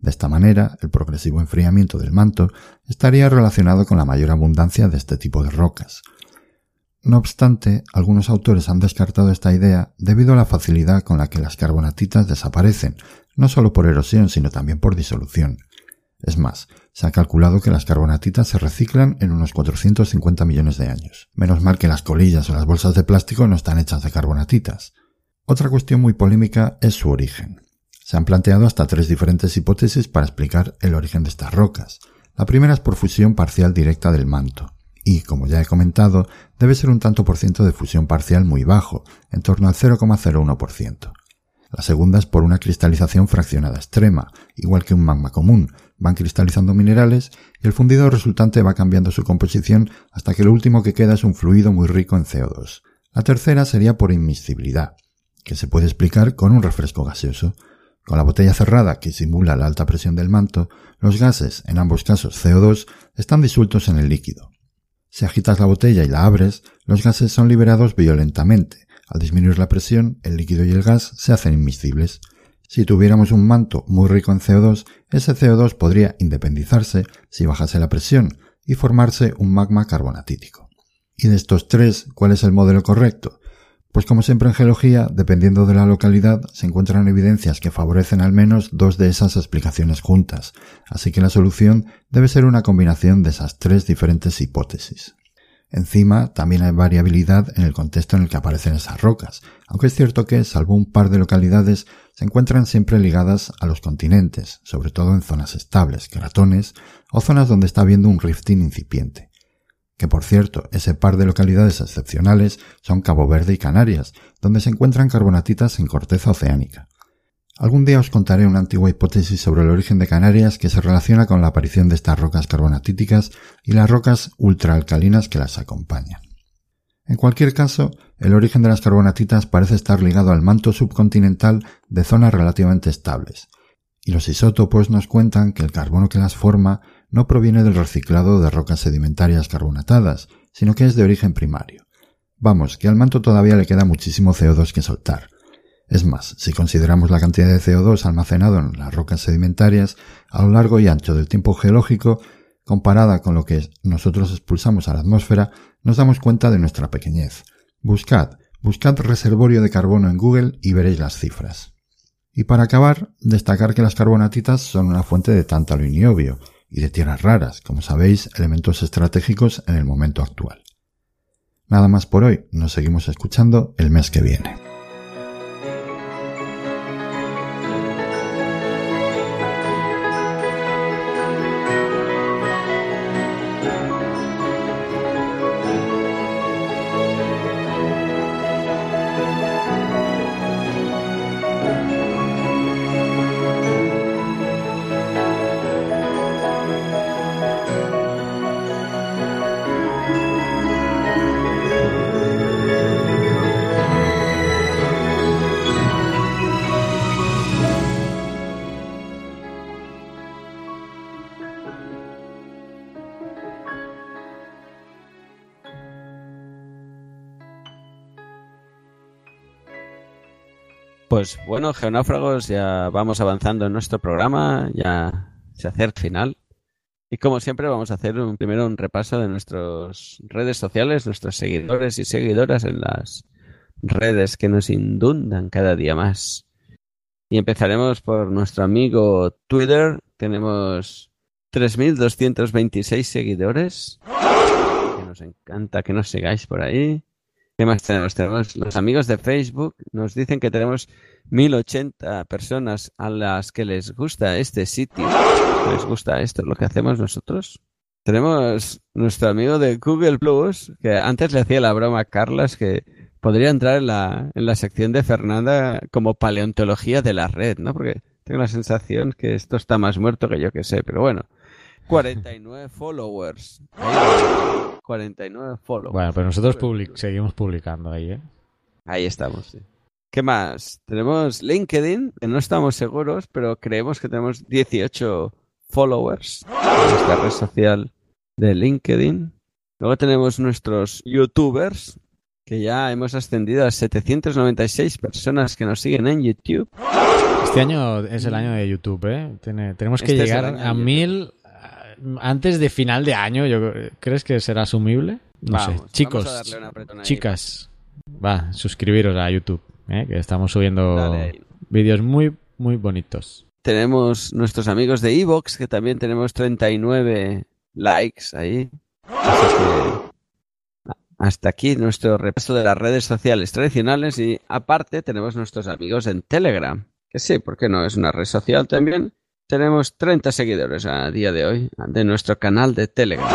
De esta manera, el progresivo enfriamiento del manto estaría relacionado con la mayor abundancia de este tipo de rocas. No obstante, algunos autores han descartado esta idea debido a la facilidad con la que las carbonatitas desaparecen, no solo por erosión, sino también por disolución. Es más, se ha calculado que las carbonatitas se reciclan en unos 450 millones de años. Menos mal que las colillas o las bolsas de plástico no están hechas de carbonatitas. Otra cuestión muy polémica es su origen. Se han planteado hasta tres diferentes hipótesis para explicar el origen de estas rocas. La primera es por fusión parcial directa del manto y, como ya he comentado, debe ser un tanto por ciento de fusión parcial muy bajo, en torno al 0,01%. La segunda es por una cristalización fraccionada extrema, igual que un magma común. Van cristalizando minerales y el fundido resultante va cambiando su composición hasta que lo último que queda es un fluido muy rico en CO2. La tercera sería por inmiscibilidad, que se puede explicar con un refresco gaseoso. Con la botella cerrada que simula la alta presión del manto, los gases, en ambos casos CO2, están disueltos en el líquido. Si agitas la botella y la abres, los gases son liberados violentamente. Al disminuir la presión, el líquido y el gas se hacen inmiscibles. Si tuviéramos un manto muy rico en CO2, ese CO2 podría independizarse si bajase la presión y formarse un magma carbonatítico. Y de estos tres, ¿cuál es el modelo correcto? Pues como siempre en geología, dependiendo de la localidad, se encuentran evidencias que favorecen al menos dos de esas explicaciones juntas, así que la solución debe ser una combinación de esas tres diferentes hipótesis. Encima, también hay variabilidad en el contexto en el que aparecen esas rocas, aunque es cierto que, salvo un par de localidades, se encuentran siempre ligadas a los continentes, sobre todo en zonas estables, cratones, o zonas donde está habiendo un rifting incipiente que por cierto, ese par de localidades excepcionales son Cabo Verde y Canarias, donde se encuentran carbonatitas en corteza oceánica. Algún día os contaré una antigua hipótesis sobre el origen de Canarias que se relaciona con la aparición de estas rocas carbonatíticas y las rocas ultraalcalinas que las acompañan. En cualquier caso, el origen de las carbonatitas parece estar ligado al manto subcontinental de zonas relativamente estables, y los isótopos nos cuentan que el carbono que las forma no proviene del reciclado de rocas sedimentarias carbonatadas, sino que es de origen primario. Vamos, que al manto todavía le queda muchísimo CO2 que soltar. Es más, si consideramos la cantidad de CO2 almacenado en las rocas sedimentarias a lo largo y ancho del tiempo geológico, comparada con lo que nosotros expulsamos a la atmósfera, nos damos cuenta de nuestra pequeñez. Buscad, buscad reservorio de carbono en Google y veréis las cifras. Y para acabar, destacar que las carbonatitas son una fuente de tántalo y niobio, y de tierras raras, como sabéis, elementos estratégicos en el momento actual. Nada más por hoy, nos seguimos escuchando el mes que viene. Pues bueno, geonáufragos, ya vamos avanzando en nuestro programa, ya se acerca el final. Y como siempre vamos a hacer un, primero un repaso de nuestras redes sociales, nuestros seguidores y seguidoras en las redes que nos inundan cada día más. Y empezaremos por nuestro amigo Twitter, tenemos 3.226 seguidores. Que nos encanta que nos sigáis por ahí. ¿Qué más tenemos? Los amigos de Facebook. Nos dicen que tenemos 1080 personas a las que les gusta este sitio. Les gusta esto, lo que hacemos nosotros. Tenemos nuestro amigo de Google Plus, que antes le hacía la broma a Carlas que podría entrar en la, en la sección de Fernanda como paleontología de la red, ¿no? Porque tengo la sensación que esto está más muerto que yo que sé, pero bueno. 49 followers. Ahí, 49 followers. Bueno, pero nosotros public seguimos publicando ahí, ¿eh? Ahí estamos, sí. ¿Qué más? Tenemos LinkedIn, que no estamos seguros, pero creemos que tenemos 18 followers en esta red social de LinkedIn. Luego tenemos nuestros youtubers, que ya hemos ascendido a 796 personas que nos siguen en YouTube. Este año es el año de YouTube, ¿eh? Tiene- tenemos que Este llegar a mil antes de final de año. Yo, ¿Crees que será asumible? No Vamos, sé. Chicos, chicas, va, suscribiros a YouTube, ¿eh? que estamos subiendo vídeos muy, muy bonitos. Tenemos nuestros amigos de Evox, que también tenemos 39 likes ahí. Así que hasta aquí nuestro repaso de las redes sociales tradicionales y aparte tenemos nuestros amigos en Telegram, que sí, ¿por qué no? Es una red social también. Tenemos 30 seguidores a día de hoy de nuestro canal de Telegram.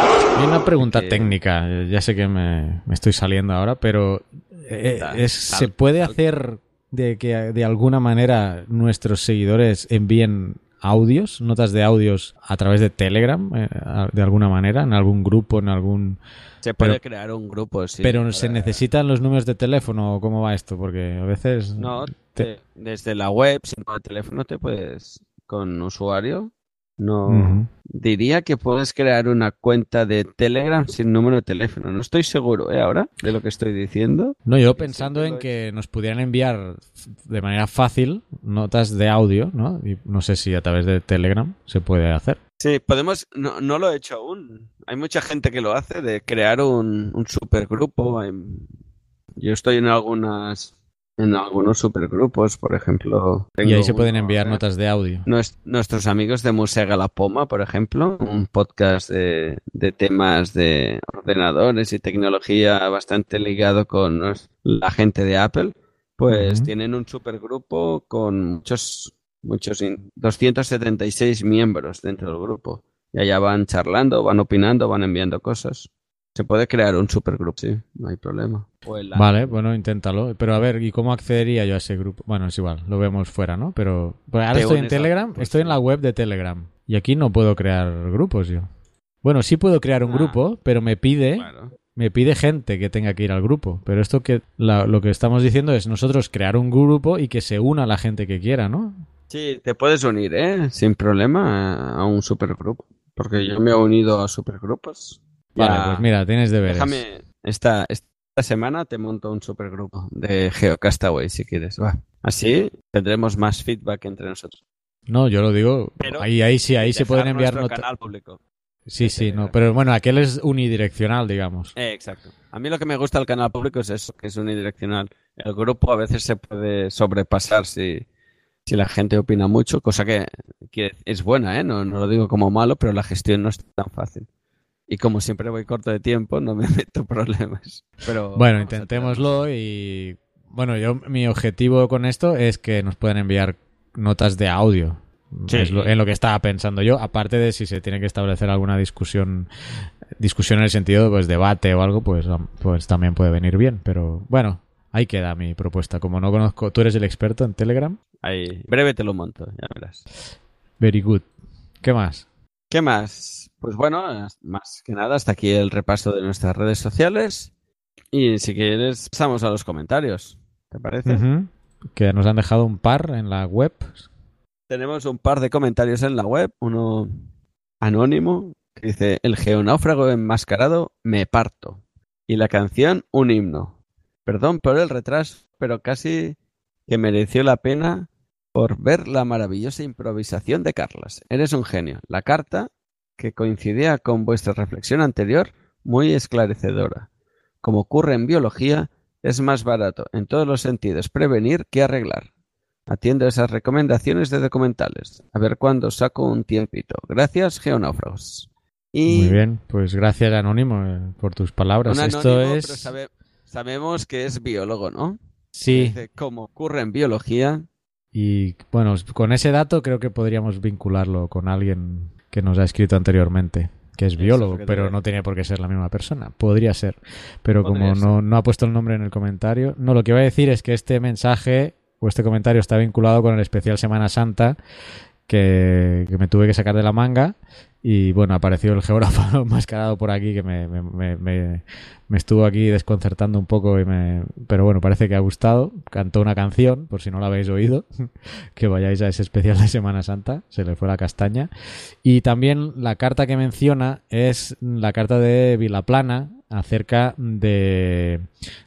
Y una pregunta técnica, ya sé que me, me estoy saliendo ahora, pero eh, es- ¿se puede hacer de que de alguna manera nuestros seguidores envíen audios, notas de audios a través de Telegram, eh, de alguna manera, en algún grupo, en algún... Se puede Pero- crear un grupo, sí. pero para- ¿se necesitan los números de teléfono o cómo va esto? Porque a veces... No, te- desde la web, sin el teléfono, te puedes, con usuario, no... Diría que puedes crear una cuenta de Telegram sin número de teléfono. No estoy seguro, ¿eh? Ahora, de lo que estoy diciendo. No, yo pensando en que nos pudieran enviar de manera fácil notas de audio, ¿no? Y no sé si a través de Telegram se puede hacer. Sí, podemos... No, no lo he hecho aún. Hay mucha gente que lo hace, de crear un, un supergrupo. Hay- Yo estoy en algunas... En algunos supergrupos, por ejemplo. Y ahí se pueden enviar ahora. notas de audio. Nues- nuestros amigos de Musega La Poma, por ejemplo, un podcast de, de temas de ordenadores y tecnología bastante ligado con la gente de Apple, pues tienen un supergrupo con muchos, muchos, in- 276 miembros dentro del grupo. Y allá van charlando, van opinando, van enviando cosas. Se puede crear un supergrupo, sí, no hay problema. Vale, bueno, inténtalo. Pero a ver, ¿y cómo accedería yo a ese grupo? Bueno, es igual, lo vemos fuera, ¿no? Pero pues ahora estoy en Telegram, grupo, estoy en la web de Telegram. Y aquí no puedo crear grupos yo. Bueno, sí puedo crear un Ah. grupo, pero me pide, Claro. me pide gente que tenga que ir al grupo. Pero esto que la- lo que estamos diciendo es nosotros crear un grupo y que se una la gente que quiera, ¿no? Sí, te puedes unir, ¿eh? Sin problema a un supergrupo. Porque yo me he unido a supergrupos. Vale, Ya- pues mira, tienes deberes. Déjame, esta, esta semana te monto un supergrupo de GeoCastaway si quieres. Va. Así tendremos más feedback entre nosotros. No, yo lo digo, Pero ahí, ahí sí, ahí se pueden enviar notas. canal público. Sí, sí, no, pero bueno, aquel es unidireccional, digamos. Eh, exacto. A mí lo que me gusta del canal público es eso, que es unidireccional. El grupo a veces se puede sobrepasar si, si la gente opina mucho, cosa que, que es buena, ¿eh? No, no lo digo como malo, pero la gestión no es tan fácil. Y como siempre voy corto de tiempo, no me meto problemas. Pero Bueno, intentémoslo y bueno, yo mi objetivo con esto es que nos puedan enviar notas de audio. Sí. Es lo- en lo que estaba pensando yo, aparte de si se tiene que establecer alguna discusión, discusión en el sentido pues debate o algo, pues, pues también puede venir bien. Pero bueno, ahí queda mi propuesta. Como no conozco, tú eres el experto en Telegram. Ahí, breve te lo monto, ya verás. Very good. ¿Qué más? ¿Qué más? Pues bueno, más que nada, hasta aquí el repaso de nuestras redes sociales. Y si quieres, pasamos a los comentarios. ¿Te parece? Que nos han dejado un par en la web. Tenemos un par de comentarios en la web. Uno anónimo que dice: El geonáufrago enmascarado, me parto. Y la canción, un himno. Perdón por el retraso, pero casi que mereció la pena por ver la maravillosa improvisación de Carlas. Eres un genio. La carta, que coincidía con vuestra reflexión anterior, muy esclarecedora. Como ocurre en biología, es más barato en todos los sentidos prevenir que arreglar. Atiendo esas recomendaciones de documentales. A ver cuándo saco un tiempito. Gracias, Geonáufragos. Y Muy bien, pues gracias Anónimo eh, por tus palabras. Esto es... pero sabe- sabemos que es biólogo, ¿no? Sí. Dice, como ocurre en biología, Y bueno, con ese dato creo que podríamos vincularlo con alguien que nos ha escrito anteriormente, que es biólogo, pero no tenía por qué ser la misma persona. Podría ser, pero Podría como no, no ha puesto el nombre en el comentario. No, lo que iba a decir es que este mensaje o este comentario está vinculado con el especial Semana Santa que, me tuve que sacar de la manga. Y bueno, apareció el geógrafo enmascarado por aquí que me, me, me- me- me estuvo aquí desconcertando un poco. Y me, pero bueno, parece que ha gustado. Cantó una canción, por si no la habéis oído, que vayáis a ese especial de Semana Santa. Se le fue la castaña. Y también la carta que menciona es la carta de Vilaplana acerca de,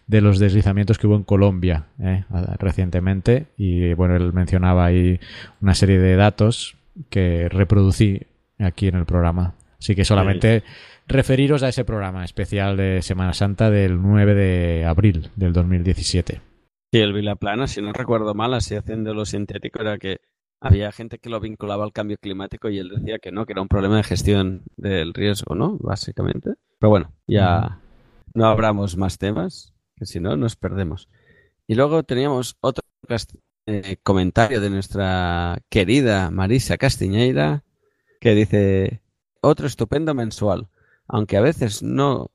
de los deslizamientos que hubo en Colombia eh, recientemente. Y bueno, él mencionaba ahí una serie de datos que reproducí aquí en el programa. Así que solamente referiros a ese programa especial de Semana Santa del 9 de abril del 2017. y el Vilaplana, si no recuerdo mal, así haciéndolo sintético, era que había gente que lo vinculaba al cambio climático y él decía que no, que era un problema de gestión del riesgo, ¿no? Básicamente. Pero bueno, ya no abramos más temas, que si no nos perdemos. Y luego teníamos otro eh, comentario de nuestra querida Marisa Castiñeira, que dice, otro estupendo mensual. Aunque a veces no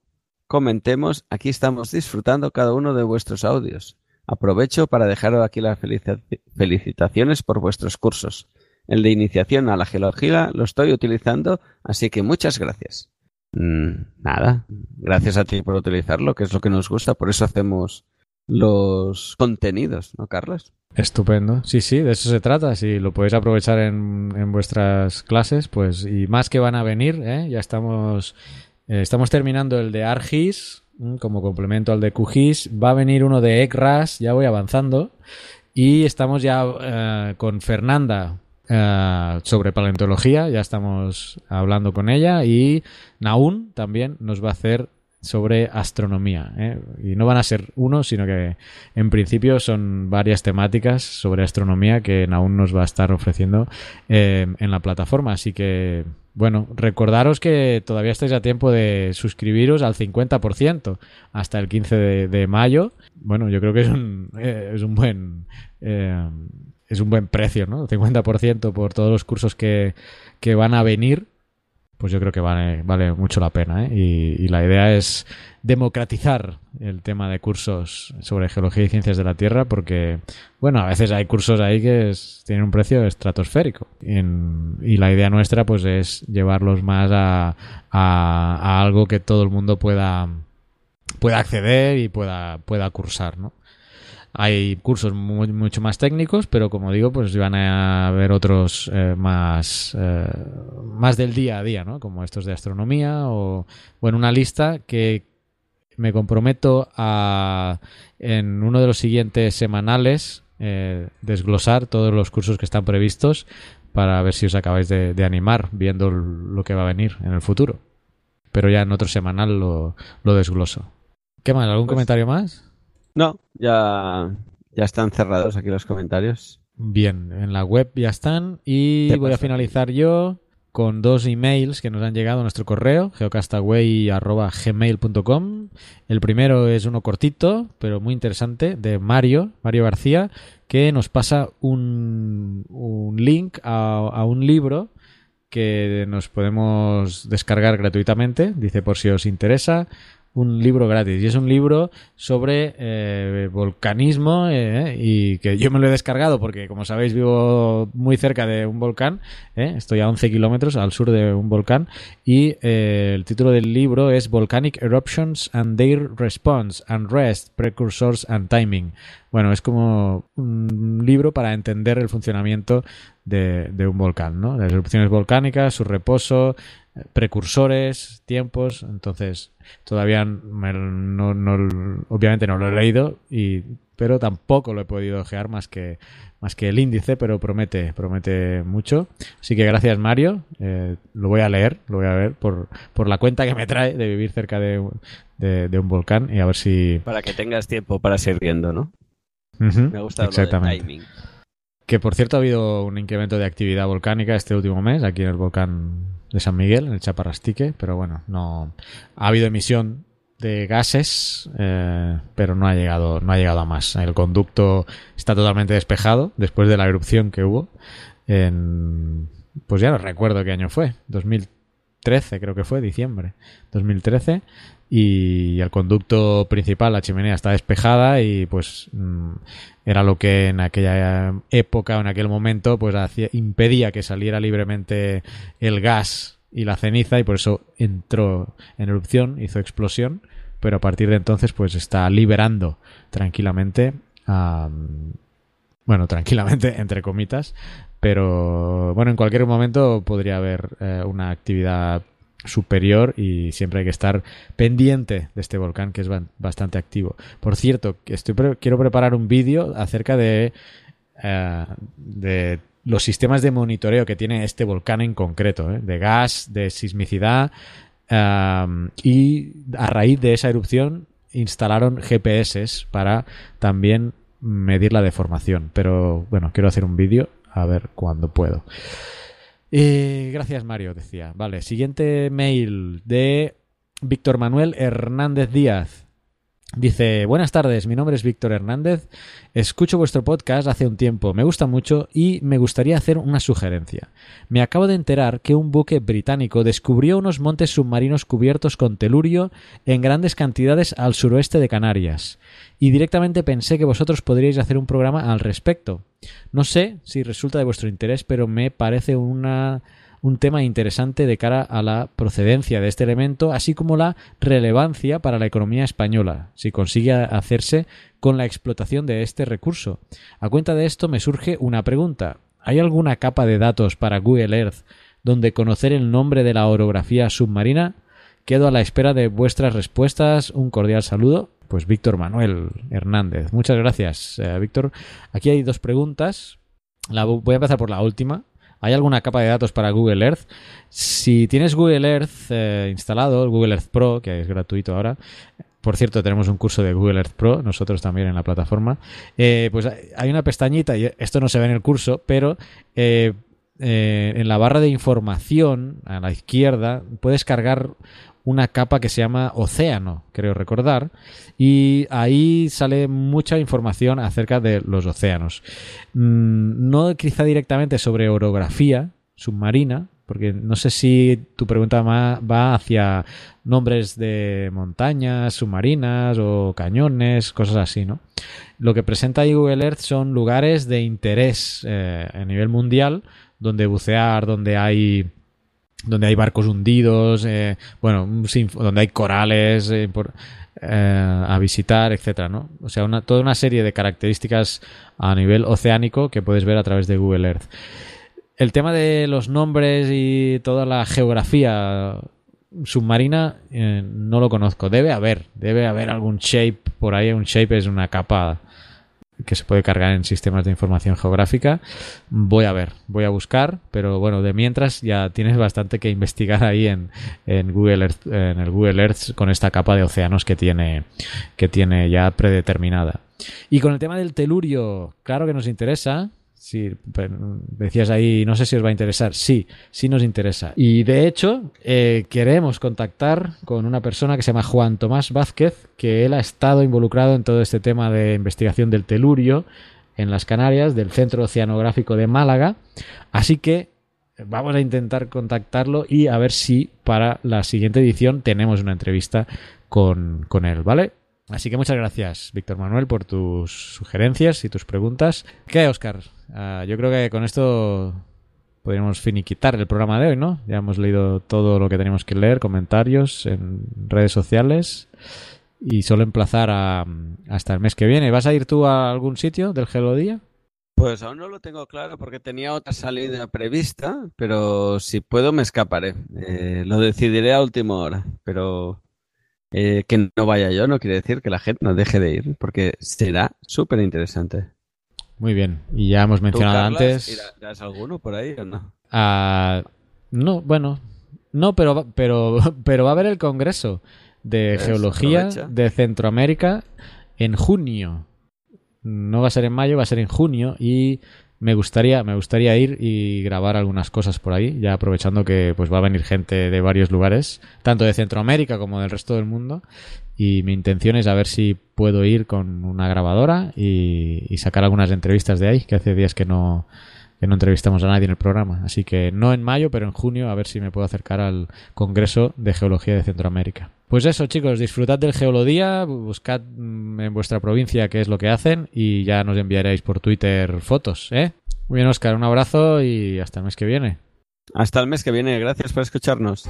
comentemos, aquí estamos disfrutando cada uno de vuestros audios. Aprovecho para dejaros aquí las felici- felicitaciones por vuestros cursos. El de iniciación a la geología lo estoy utilizando, así que muchas gracias. Mm, nada, gracias a ti por utilizarlo, que es lo que nos gusta, por eso hacemos los contenidos, ¿no, Carlos? Estupendo. Sí, sí, de eso se trata. Si lo podéis aprovechar en, en vuestras clases, pues y más que van a venir, ¿eh? ya estamos eh, estamos terminando el de ARGIS como complemento al de QGIS. Va a venir uno de ECRAS, ya voy avanzando. Y estamos ya eh, con Fernanda eh, sobre paleontología, ya estamos hablando con ella. Y Naun también nos va a hacer sobre astronomía. ¿eh? Y no van a ser uno, sino que en principio son varias temáticas sobre astronomía que aún nos va a estar ofreciendo en la plataforma. Así que, bueno, recordaros que todavía estáis a tiempo de suscribiros al 50% hasta el 15 de, mayo. Bueno, yo creo que es un, eh, es un buen... eh, es un buen precio, ¿no? 50% por todos los cursos que, que van a venir pues yo creo que vale, vale mucho la pena. ¿eh? Y, la idea es democratizar el tema de cursos sobre geología y ciencias de la Tierra, porque, bueno, a veces hay cursos ahí que tienen un precio estratosférico. Y la idea nuestra, pues, es llevarlos más a, a, a, algo que todo el mundo pueda, pueda acceder y pueda, pueda cursar, ¿no? Hay cursos muy, mucho más técnicos, pero como digo, pues van a haber otros eh, más, eh, más del día a día, ¿no? Como estos de astronomía o, bueno, una lista que me comprometo a, en uno de los siguientes semanales, eh, desglosar todos los cursos que están previstos para ver si os acabáis de, de, animar viendo lo que va a venir en el futuro. Pero ya en otro semanal lo, lo desgloso. ¿Qué más? ¿Algún pues... comentario más? No, ya, ya están cerrados aquí los comentarios. Bien, en la web ya están y voy a finalizar yo con dos emails que nos han llegado a nuestro correo, geocastaway.gmail.com. El primero es uno cortito, pero muy interesante, de Mario, Mario García, que nos pasa un, un link a, a un libro que nos podemos descargar gratuitamente, dice por si os interesa, un libro gratis. Y es un libro sobre eh, volcanismo eh, y que yo me lo he descargado porque, como sabéis, vivo muy cerca de un volcán. Eh, estoy a 11 kilómetros al sur de un volcán. Y eh, el título del libro es Volcanic Eruptions and Their Response, Unrest, Precursors and Timing. Bueno, es como un libro para entender el funcionamiento de, de un volcán, ¿no? Las erupciones volcánicas, su reposo, precursores, tiempos. Entonces, todavía me, no, no, obviamente no lo he leído, y, pero tampoco lo he podido ojear más que, más que el índice, pero promete, promete mucho. Así que gracias, Mario. Eh, lo voy a leer, lo voy a ver por, por la cuenta que me trae de vivir cerca de, de, de un volcán y a ver si. Para que tengas tiempo para seguir viendo, ¿no? Uh -huh, me gusta exactamente. Lo timing. Que por cierto ha habido un incremento de actividad volcánica este último mes aquí en el volcán de San Miguel, en el Chaparrastique, pero bueno, no ha habido emisión de gases, eh, pero no ha llegado, no ha llegado a más. El conducto está totalmente despejado después de la erupción que hubo en, pues ya no recuerdo qué año fue, 2013 creo que fue, diciembre, 2013, y el conducto principal, la chimenea, está despejada y pues mm, era lo que en aquella época, en aquel momento, pues hacía, impedía que saliera libremente el gas y la ceniza y por eso entró en erupción, hizo explosión, pero a partir de entonces pues está liberando tranquilamente bueno, tranquilamente, entre comitas, pero bueno, en cualquier momento podría haber eh, una actividad superior y siempre hay que estar pendiente de este volcán que es bastante activo. Por cierto, quiero preparar un vídeo acerca de, eh, de los sistemas de monitoreo que tiene este volcán en concreto, eh, de gas, de sismicidad eh, y a raíz de esa erupción instalaron GPS para también medir la deformación. Pero bueno, quiero hacer un vídeo a ver cuándo puedo. Eh, gracias, Mario, decía. Vale, siguiente mail de Víctor Manuel Hernández Díaz. Dice, buenas tardes, mi nombre es Víctor Hernández, escucho vuestro podcast hace un tiempo, me gusta mucho y me gustaría hacer una sugerencia. Me acabo de enterar que un buque británico descubrió unos montes submarinos cubiertos con telurio en grandes cantidades al suroeste de Canarias y directamente pensé que vosotros podríais hacer un programa al respecto. No sé si resulta de vuestro interés, pero me parece una un tema interesante de cara a la procedencia de este elemento, así como la relevancia para la economía española, si consigue hacerse con la explotación de este recurso. A cuenta de esto me surge una pregunta. ¿Hay alguna capa de datos para Google Earth donde conocer el nombre de la orografía submarina? Quedo a la espera de vuestras respuestas. Un cordial saludo. Pues Víctor Manuel Hernández. Muchas gracias, eh, Víctor. Aquí hay dos preguntas. La, voy a empezar por la última. ¿Hay alguna capa de datos para Google Earth? Si tienes Google Earth eh, instalado, Google Earth Pro, que es gratuito ahora, por cierto, tenemos un curso de Google Earth Pro, nosotros también en la plataforma. Eh, pues hay una pestañita, y esto no se ve en el curso, pero eh, en la barra de información a la izquierda puedes cargar una capa que se llama Océano, creo recordar, y ahí sale mucha información acerca de los océanos. Mm, no quizá directamente sobre orografía submarina, porque no sé si tu pregunta va hacia nombres de montañas submarinas o cañones, cosas así, ¿no? Lo que presenta Google Earth son lugares de interés eh, a nivel mundial donde bucear, donde hay donde hay barcos hundidos, eh, bueno, donde hay corales eh, eh, a visitar, etcétera, ¿no? O sea, una, toda una serie de características a nivel oceánico que puedes ver a través de Google Earth. El tema de los nombres y toda la geografía submarina no lo conozco. Debe haber, debe haber algún shape por ahí. Un shape es una capa que se puede cargar en sistemas de información geográfica. Voy a ver, voy a buscar, pero bueno, de mientras ya tienes bastante que investigar ahí en, en Google Earth, en el Google Earth con esta capa de océanos que tiene, que tiene ya predeterminada. Y con el tema del telurio, claro que nos interesa, Sí, decías ahí, no sé si os va a interesar. Sí, sí nos interesa. Y de hecho, eh, queremos contactar con una persona que se llama Juan Tomás Vázquez, que él ha estado involucrado en todo este tema de investigación del telurio en las Canarias, del Centro Oceanográfico de Málaga. Así que vamos a intentar contactarlo y a ver si para la siguiente edición tenemos una entrevista con, con él, ¿vale? Así que muchas gracias, Víctor Manuel, por tus sugerencias y tus preguntas. ¿Qué, Oscar? Ah, yo creo que con esto podríamos finiquitar el programa de hoy, ¿no? Ya hemos leído todo lo que tenemos que leer, comentarios en redes sociales y solo emplazar a, hasta el mes que viene. ¿Vas a ir tú a algún sitio del Gelodía? Pues aún no lo tengo claro porque tenía otra salida prevista, pero si puedo me escaparé. Eh, lo decidiré a última hora, pero eh, que no vaya yo no quiere decir que la gente no deje de ir, porque será súper interesante. Muy bien, y ya hemos mencionado antes. ¿Irás alguno por ahí o no? No, bueno, no, pero, pero, pero va a haber el Congreso de Geología de Centroamérica en junio. No va a ser en mayo, va a ser en junio y me gustaría, me gustaría ir y grabar algunas cosas por ahí, ya aprovechando que pues va a venir gente de varios lugares, tanto de Centroamérica como del resto del mundo. Y mi intención es a ver si puedo ir con una grabadora y, y sacar algunas entrevistas de ahí, que hace días que no, que no entrevistamos a nadie en el programa. Así que no en mayo, pero en junio, a ver si me puedo acercar al Congreso de Geología de Centroamérica. Pues eso, chicos, disfrutad del Geolodía, buscad mm, en vuestra provincia qué es lo que hacen y ya nos enviaréis por Twitter fotos, ¿eh? Muy bien, Oscar, un abrazo y hasta el mes que viene. Hasta el mes que viene, gracias por escucharnos.